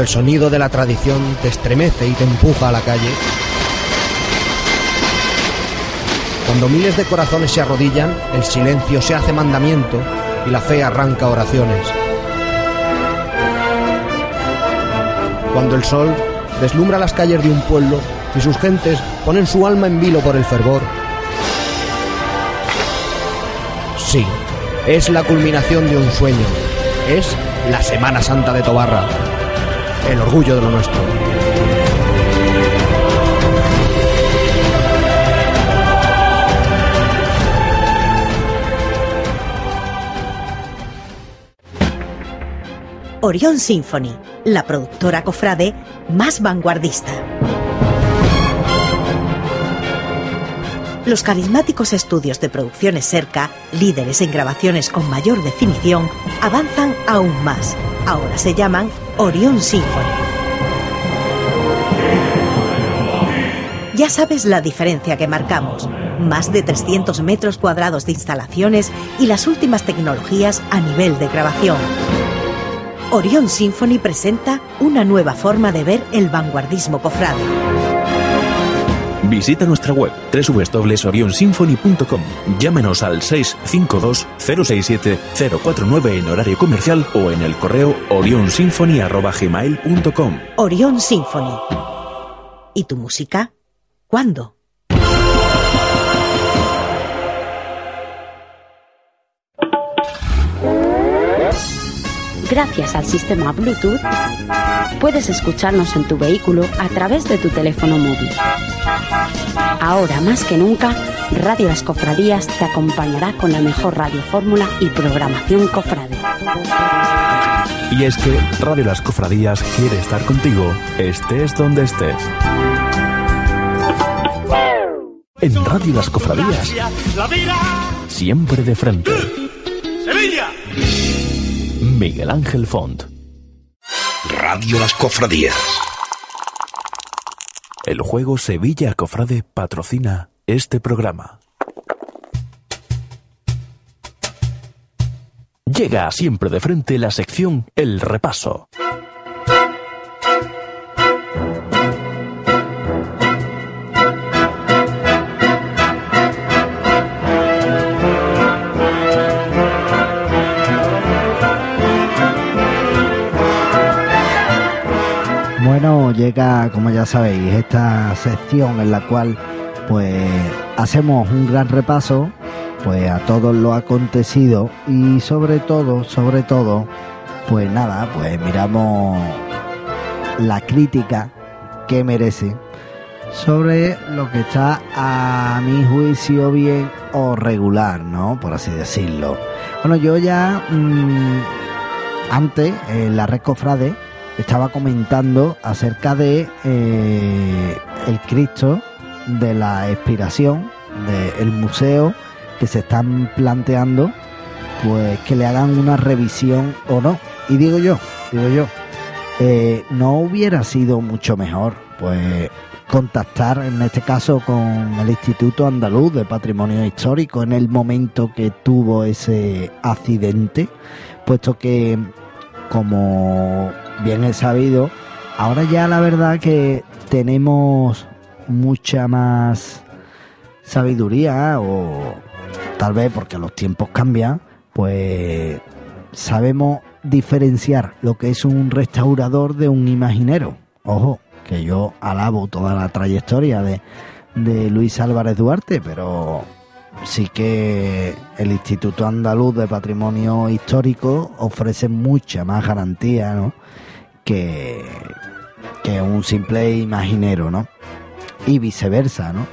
El sonido de la tradición te estremece y te empuja a la calle. Cuando miles de corazones se arrodillan, el silencio se hace mandamiento y la fe arranca oraciones. Cuando el sol deslumbra las calles de un pueblo y sus gentes ponen su alma en vilo por el fervor. Sí, es la culminación de un sueño. Es la Semana Santa de Tobarra. El orgullo de lo nuestro. Orion Symphony, la productora cofrade más vanguardista. Los carismáticos estudios de producciones cerca, líderes en grabaciones con mayor definición, avanzan aún más. Ahora se llaman Orion Symphony. Ya sabes la diferencia que marcamos. Más de 300 metros cuadrados de instalaciones y las últimas tecnologías a nivel de grabación. Orion Symphony presenta una nueva forma de ver el vanguardismo cofrade. Visita nuestra web www.orionsymphony.com. Llámenos al 652-067-049 en horario comercial o en el correo orionsymphony.gmail.com. Orion Symphony. ¿Y tu música? ¿Cuándo? Gracias al sistema Bluetooth, puedes escucharnos en tu vehículo a través de tu teléfono móvil. Ahora más que nunca, Radio Las Cofradías te acompañará con la mejor radio fórmula y programación cofrade. Y es que Radio Las Cofradías quiere estar contigo, estés donde estés. En Radio Las Cofradías, La vida. siempre de frente. Sevilla. Miguel Ángel Font. Radio Las Cofradías. El juego Sevilla Cofrade patrocina este programa. Llega siempre de frente la sección El Repaso. Llega, como ya sabéis, esta sección en la cual pues hacemos un gran repaso pues a todo lo acontecido y sobre todo, sobre todo, pues nada, pues miramos la crítica que merece sobre lo que está a mi juicio bien o regular, ¿no? Por así decirlo. Bueno, yo ya mm, antes en la red Cofrade estaba comentando acerca de eh, el Cristo de la expiración del museo que se están planteando pues que le hagan una revisión o no. Y digo yo digo yo eh, no hubiera sido mucho mejor pues contactar en este caso con el Instituto Andaluz de Patrimonio Histórico en el momento que tuvo ese accidente puesto que como bien he sabido, ahora ya la verdad que tenemos mucha más sabiduría o tal vez porque los tiempos cambian, pues sabemos diferenciar lo que es un restaurador de un imaginero. Ojo, que yo alabo toda la trayectoria de, de Luis Álvarez Duarte, pero sí que el Instituto Andaluz de Patrimonio Histórico ofrece mucha más garantía, ¿no? Que, que un simple imaginero, ¿no? Y viceversa, ¿no?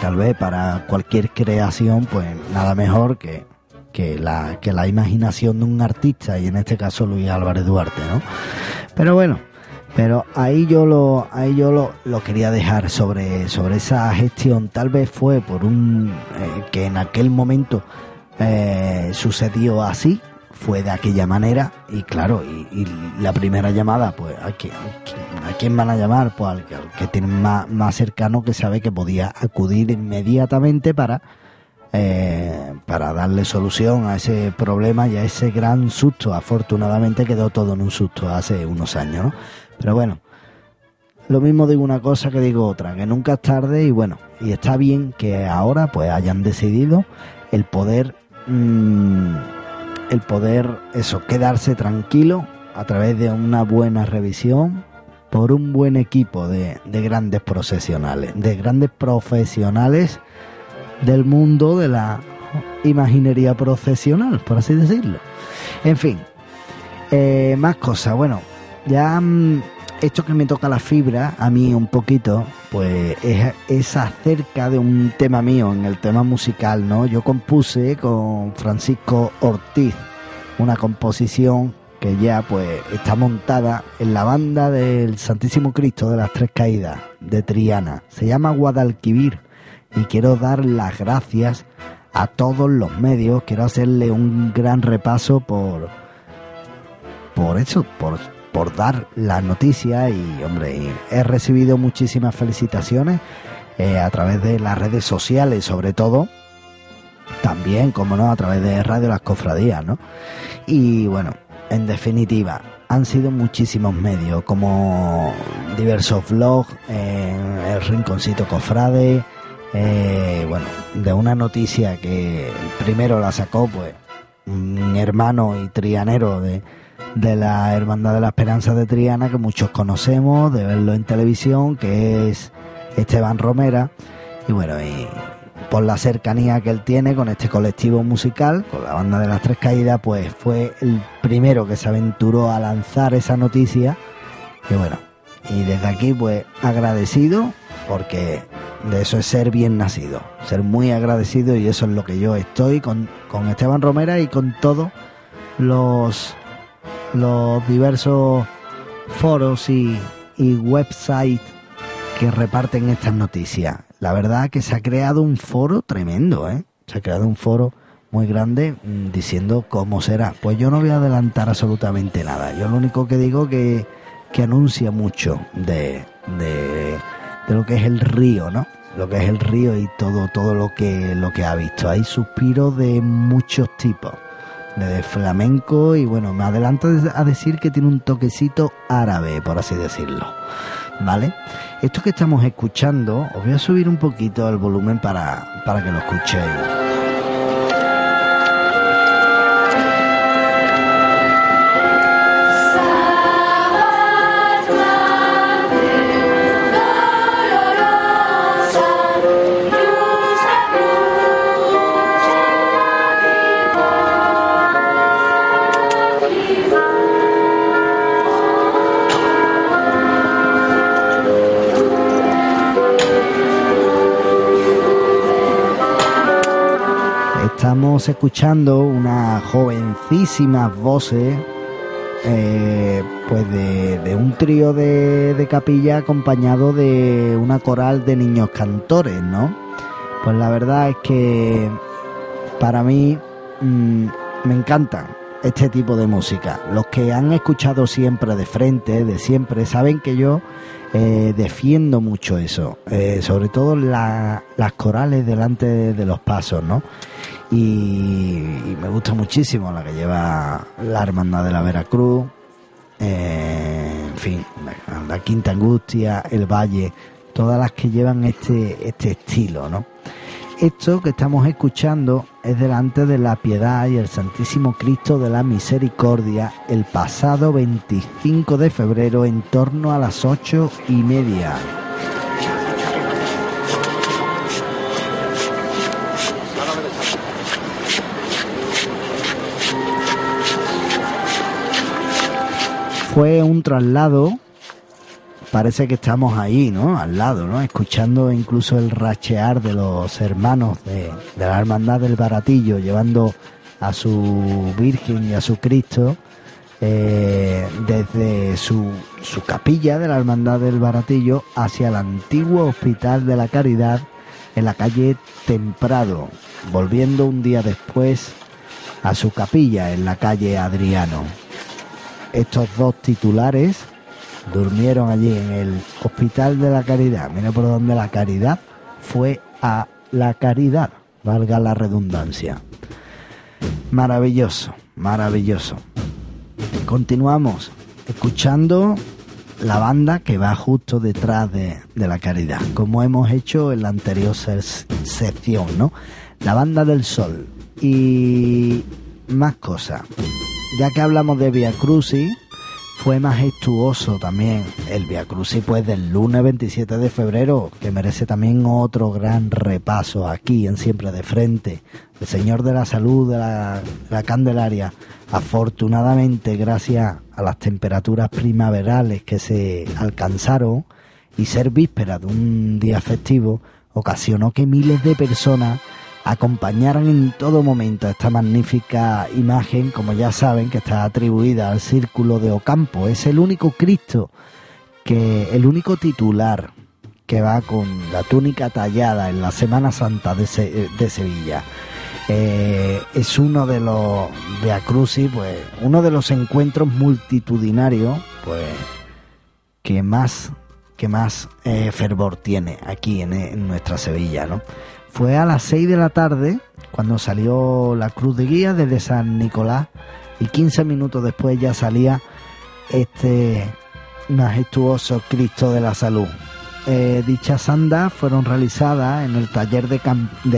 Tal vez para cualquier creación, pues nada mejor que, que, la, que la imaginación de un artista, y en este caso Luis Álvarez Duarte, ¿no? Pero bueno, Pero ahí yo lo, ahí yo lo, lo quería dejar sobre, sobre esa gestión. Tal vez fue por un eh, que en aquel momento eh, sucedió así, fue de aquella manera y claro, y, la primera llamada, pues ¿a quién, a quién van a llamar? Pues al, al que tienen más, más cercano que sabe que podía acudir inmediatamente para eh, para darle solución a ese problema y a ese gran susto. Afortunadamente quedó todo en un susto hace unos años, ¿no? Pero bueno, lo mismo digo una cosa que digo otra, que nunca es tarde y bueno, y está bien que ahora pues hayan decidido el poder, mm, el poder, eso, quedarse tranquilo a través de una buena revisión por un buen equipo de, de grandes profesionales, de grandes profesionales del mundo de la imaginería profesional, por así decirlo. En fin, eh, más cosas. Bueno, ya esto que me toca la fibra, a mí un poquito, pues es, es acerca de un tema mío, en el tema musical, ¿no? Yo compuse con Francisco Ortiz una composición que ya pues está montada en la banda del Santísimo Cristo de las Tres Caídas de Triana. Se llama Guadalquivir y quiero dar las gracias a todos los medios. Quiero hacerle un gran repaso por por eso, por, por dar la noticia y hombre, he recibido muchísimas felicitaciones eh, a través de las redes sociales, sobre todo. También, como no, a través de Radio Las Cofradías, ¿no? Y bueno, en definitiva, han sido muchísimos medios, como diversos vlogs, eh, el Rinconcito Cofrade, eh, bueno, de una noticia que primero la sacó, pues, un hermano y trianero de, de la Hermandad de la Esperanza de Triana, que muchos conocemos, de verlo en televisión, que es Esteban Romera, y bueno, y por la cercanía que él tiene con este colectivo musical, con la banda de las tres caídas, pues fue el primero que se aventuró a lanzar esa noticia. Y bueno, y desde aquí pues agradecido, porque de eso es ser bien nacido, ser muy agradecido y eso es lo que yo estoy con, con Esteban Romera y con todos los, los diversos foros y, y websites que reparten estas noticias. La verdad que se ha creado un foro tremendo, ¿eh? Se ha creado un foro muy grande mm, diciendo cómo será. Pues yo no voy a adelantar absolutamente nada. Yo lo único que digo que, que anuncia mucho de, de, de lo que es el río, ¿no? Lo que es el río y todo, todo lo que, lo que ha visto. Hay suspiros de muchos tipos. De flamenco y bueno, me adelanto a decir que tiene un toquecito árabe, por así decirlo. ¿Vale? Esto que estamos escuchando, os voy a subir un poquito el volumen para, para que lo escuchéis. Escuchando unas jovencísimas voces eh, pues de, un trío de, capilla acompañado de una coral de niños cantores, ¿no? Pues la verdad es que para mí mm, me encantan este tipo de música. Los que han escuchado siempre de frente, de siempre, saben que yo eh, defiendo mucho eso, eh, sobre todo la- las corales delante de, de los pasos, ¿no? Y, me gusta muchísimo la que lleva la Hermandad de la Veracruz, eh, en fin, la, la Quinta Angustia, el Valle, todas las que llevan este, este estilo, ¿no? Esto que estamos escuchando es delante de la Piedad y el Santísimo Cristo de la Misericordia el pasado 25 de febrero en torno a las ocho y media. Fue un traslado, parece que estamos ahí, ¿no? Al lado, ¿no? Escuchando incluso el rachear de los hermanos de, de la Hermandad del Baratillo, llevando a su Virgen y a su Cristo eh, desde su, su capilla de la Hermandad del Baratillo hacia el antiguo Hospital de la Caridad en la calle Temprado, volviendo un día después a su capilla en la calle Adriano. Estos dos titulares durmieron allí en el Hospital de la Caridad. Mira por donde la caridad fue a la caridad, valga la redundancia. Maravilloso, maravilloso. Continuamos escuchando la banda que va justo detrás de, de la caridad, como hemos hecho en la anterior sección, ¿no? La banda del sol. Y más cosas. Ya que hablamos de Via Crucis, fue majestuoso también el Via Crucis pues del lunes 27 de febrero, que merece también otro gran repaso aquí en Siempre de Frente. El Señor de la Salud de la, la Candelaria, afortunadamente gracias a las temperaturas primaverales que se alcanzaron y ser víspera de un día festivo, ocasionó que miles de personas acompañaran en todo momento esta magnífica imagen, como ya saben, que está atribuida al Círculo de Ocampo. Es el único Cristo, que el único titular que va con la túnica tallada en la Semana Santa de, de Sevilla. Eh, es uno de los Via Crucis, pues, uno de los encuentros multitudinarios, pues, que más que más eh, fervor tiene aquí en, en nuestra Sevilla, ¿no? Fue a las 6 de la tarde cuando salió la cruz de guía desde San Nicolás y 15 minutos después ya salía este majestuoso Cristo de la Salud. Eh, dichas andas fueron realizadas en el taller de,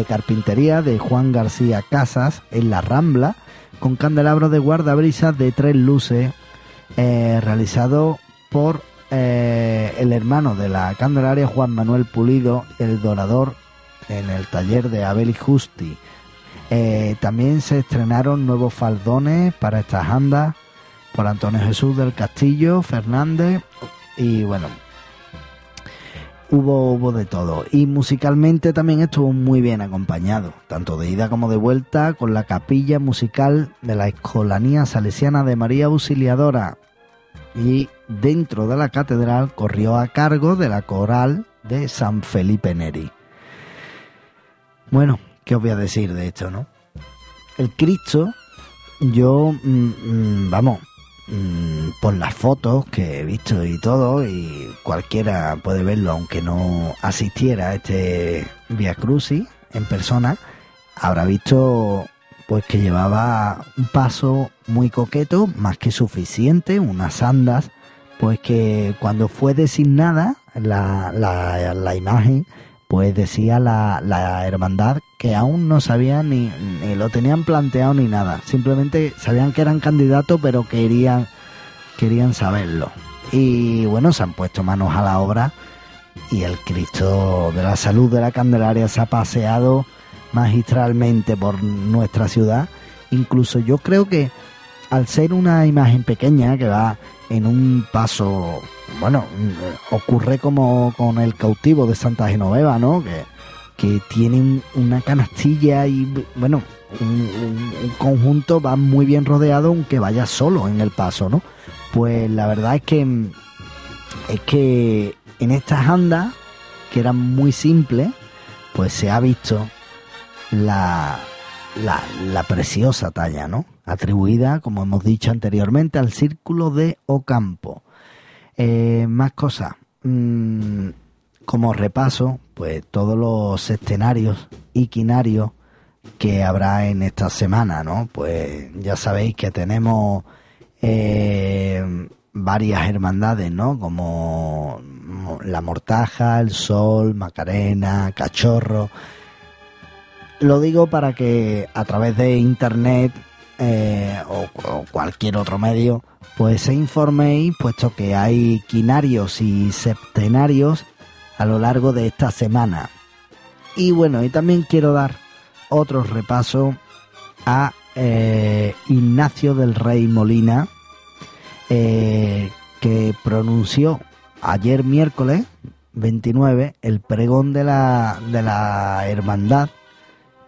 carpintería de Juan García Casas en la Rambla con candelabros de guardabrisas de tres luces eh, realizado por eh, el hermano de la Candelaria Juan Manuel Pulido, el dorador en el taller de Abel y Justi. Eh, también se estrenaron nuevos faldones para estas andas por Antonio Jesús del Castillo, Fernández y bueno, hubo, hubo de todo. Y musicalmente también estuvo muy bien acompañado, tanto de ida como de vuelta, con la capilla musical de la Escolanía Salesiana de María Auxiliadora. Y dentro de la catedral corrió a cargo de la coral de San Felipe Neri. Bueno, ¿qué os voy a decir de esto, no? El Cristo, yo, mm, mm, vamos, mm, por las fotos que he visto y todo, y cualquiera puede verlo aunque no asistiera a este Via Crucis en persona, habrá visto pues que llevaba un paso muy coqueto, más que suficiente, unas andas, pues que cuando fue designada la, la, la imagen, pues decía la, la hermandad que aún no sabían ni, ni lo tenían planteado ni nada. Simplemente sabían que eran candidatos, pero querían, querían saberlo. Y bueno, se han puesto manos a la obra y el Cristo de la Salud de la Candelaria se ha paseado magistralmente por nuestra ciudad. Incluso yo creo que al ser una imagen pequeña que va en un paso, bueno, ocurre como con el cautivo de Santa Genoveva, ¿no? Que, que tiene un- una canastilla y, bueno, un, un- un conjunto va muy bien rodeado aunque vaya solo en el paso, ¿no? Pues la verdad es que es que en estas andas, que eran muy simples, pues se ha visto la, la, la preciosa talla, ¿no? Atribuida, como hemos dicho anteriormente, al círculo de Ocampo. Eh, más cosas. Mm, como repaso, pues todos los escenarios y quinarios que habrá en esta semana, ¿no? Pues ya sabéis que tenemos eh, varias hermandades, ¿no? Como la Mortaja, el Sol, Macarena, Cachorro. Lo digo para que a través de internet eh, o, cualquier otro medio, pues se informéis, puesto que hay quinarios y septenarios a lo largo de esta semana. Y bueno, y también quiero dar otro repaso a eh, Ignacio del Rey Molina, eh, que pronunció ayer miércoles 29 el pregón de la, de la hermandad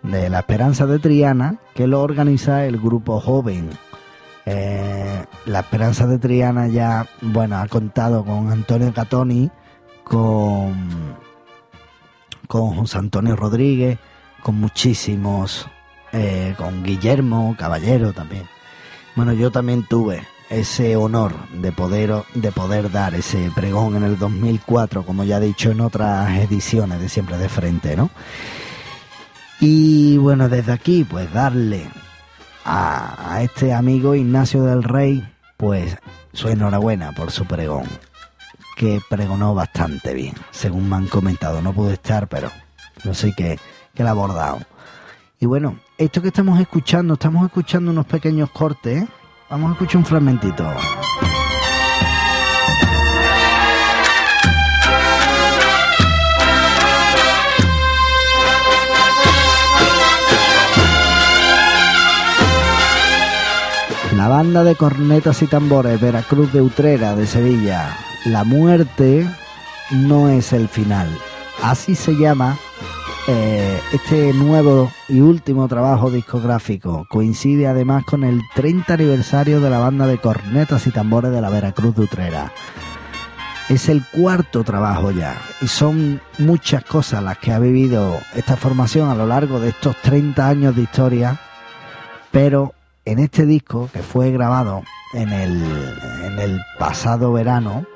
de la Esperanza de Triana, que lo organiza el grupo joven Eh, la Esperanza de Triana ya, bueno, ha contado con Antonio Catoni, con, con José Antonio Rodríguez, con muchísimos, eh, con Guillermo Caballero también. Bueno, yo también tuve ese honor de poder, de poder dar ese pregón en el 2004, como ya he dicho en otras ediciones de Siempre de Frente, ¿no? Y bueno, desde aquí, pues darle a, a este amigo Ignacio del Rey, pues su enhorabuena por su pregón, que pregonó bastante bien, según me han comentado. No pude estar, pero no sé qué, que la ha abordado. Y bueno, esto que estamos escuchando, estamos escuchando unos pequeños cortes. ¿eh? Vamos a escuchar un fragmentito. La banda de cornetas y tambores Veracruz de Utrera de Sevilla. La muerte no es el final. Así se llama eh, este nuevo y último trabajo discográfico. Coincide además con el 30 aniversario de la banda de cornetas y tambores de la Veracruz de Utrera. Es el cuarto trabajo ya y son muchas cosas las que ha vivido esta formación a lo largo de estos 30 años de historia, pero en este disco que fue grabado en el, pasado verano,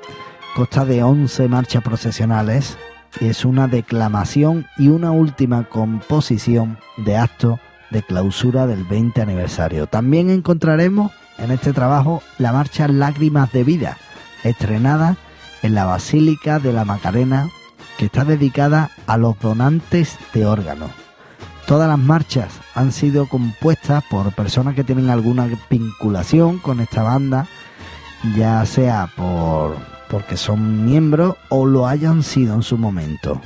consta de 11 marchas procesionales y es una declamación y una última composición de acto de clausura del 20 aniversario. También encontraremos en este trabajo la marcha Lágrimas de Vida, estrenada en la Basílica de la Macarena, que está dedicada a los donantes de órganos. Todas las marchas han sido compuestas por personas que tienen alguna vinculación con esta banda, ya sea por porque son miembros o lo hayan sido en su momento.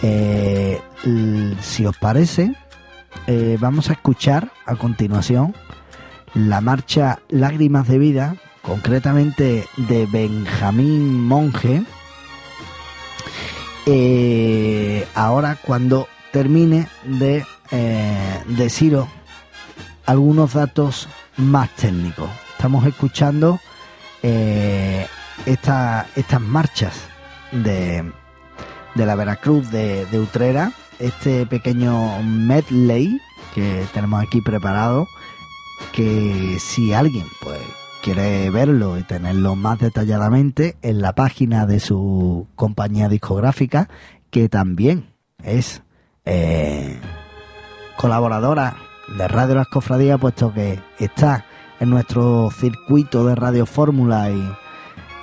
Eh, si os parece, eh, vamos a escuchar a continuación la marcha Lágrimas de Vida, concretamente de Benjamín Monje. Eh, ahora cuando termine de deciros algunos datos más técnicos. Estamos escuchando esta, estas marchas de, de la Veracruz de, de Utrera, este pequeño medley que tenemos aquí preparado, que si alguien pues quiere verlo y tenerlo más detalladamente en la página de su compañía discográfica, que también es eh, colaboradora de Radio Las Cofradías, puesto que está en nuestro circuito de Radio Fórmula y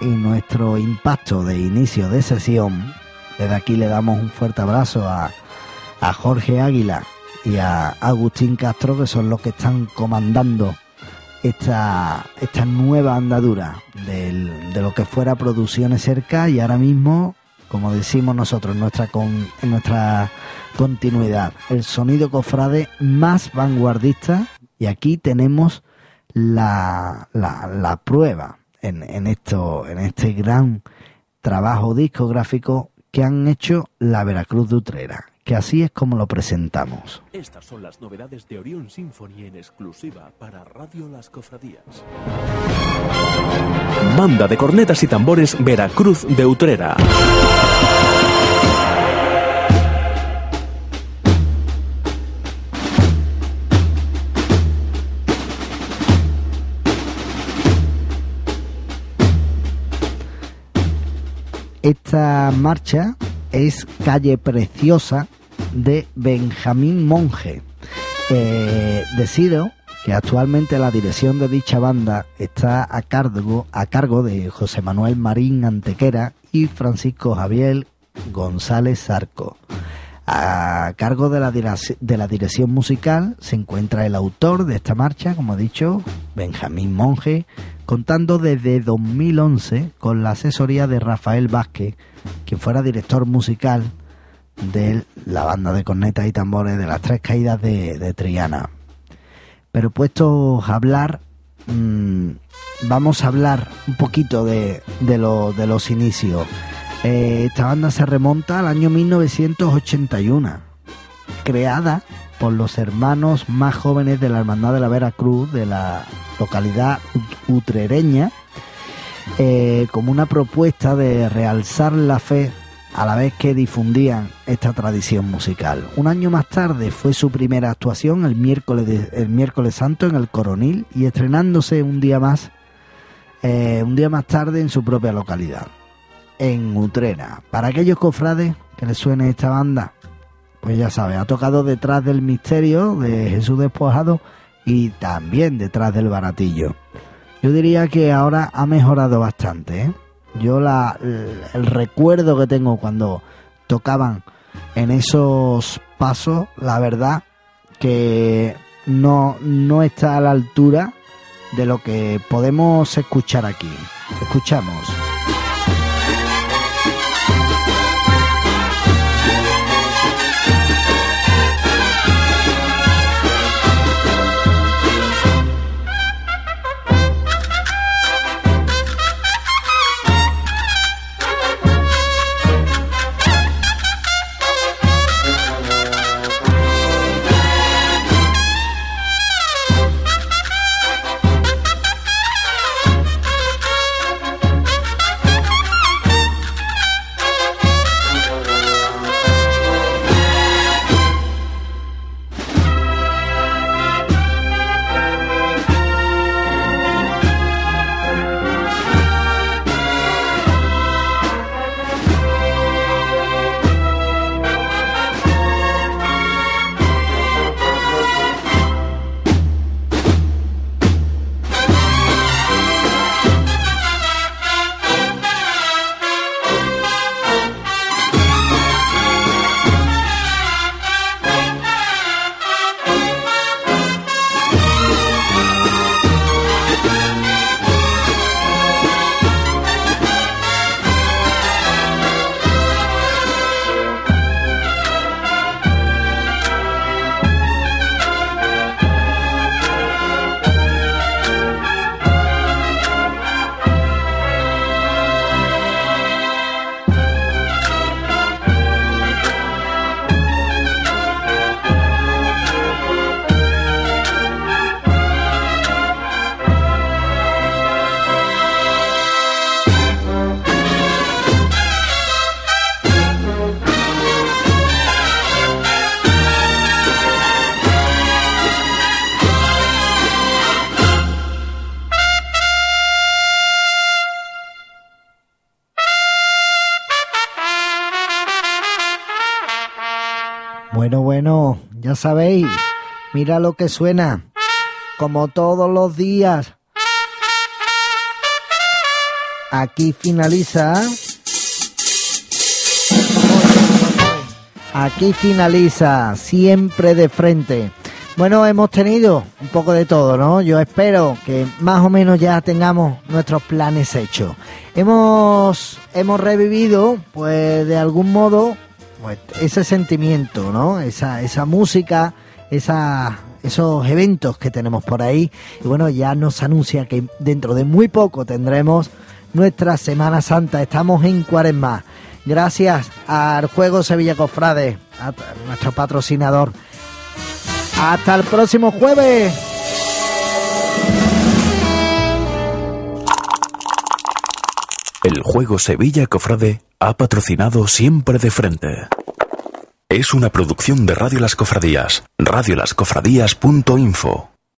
y nuestro impacto de inicio de sesión. Desde aquí le damos un fuerte abrazo a, a Jorge Águila y a Agustín Castro, que son los que están comandando esta, esta nueva andadura de lo que fuera Producciones Cerca y ahora mismo, como decimos nosotros, nuestra, en nuestra continuidad, el sonido cofrade más vanguardista y aquí tenemos la, la, la prueba en, en, esto, en este gran trabajo discográfico que han hecho la Veracruz de Utrera, que así es como lo presentamos. Estas son las novedades de Orion Symphony en exclusiva para Radio Las Cofradías. Banda de cornetas y tambores Veracruz de Utrera. Esta marcha es Calle Preciosa de Benjamín Monje. Eh, decido que actualmente la dirección de dicha banda está a cargo, a cargo de José Manuel Marín Antequera y Francisco Javier González Zarco. A cargo de la, de la dirección musical se encuentra el autor de esta marcha, como he dicho, Benjamín Monje, contando desde 2011 con la asesoría de Rafael Vázquez, quien fuera director musical de la banda de cornetas y tambores de las tres caídas de, Triana. Pero puestos a hablar, mmm, vamos a hablar un poquito de, de, de los inicios. Eh, esta banda se remonta al año 1981, creada por los hermanos más jóvenes de la Hermandad de la Veracruz de la localidad utrereña eh, como una propuesta de realzar la fe a la vez que difundían esta tradición musical. Un año más tarde fue su primera actuación el miércoles, el miércoles santo en el Coronil y estrenándose un día más, eh, un día más tarde en su propia localidad, en Utrera. Para aquellos cofrades que les suene esta banda, pues ya sabe, ha tocado detrás del misterio de Jesús despojado y también detrás del baratillo. Yo diría que ahora ha mejorado bastante, ¿eh? Yo la, el, recuerdo que tengo cuando tocaban en esos pasos, la verdad que no, no está a la altura de lo que podemos escuchar aquí. Escuchamos. Ya sabéis, mira lo que suena, como todos los días. Aquí finaliza. Aquí finaliza, siempre de frente. Bueno, hemos tenido un poco de todo, ¿no? Yo espero que más o menos ya tengamos nuestros planes hechos. Hemos, hemos revivido, pues de algún modo, ese sentimiento, ¿no? Esa, esa música, esa, esos eventos que tenemos por ahí. Y bueno, ya nos anuncia que dentro de muy poco tendremos nuestra Semana Santa. Estamos en Cuaresma. Gracias al Juego Sevilla Cofrade, a nuestro patrocinador. Hasta el próximo jueves. El Juego Sevilla Cofrade ha patrocinado siempre de frente. Es una producción de Radio Las Cofradías, radiolascofradías.info.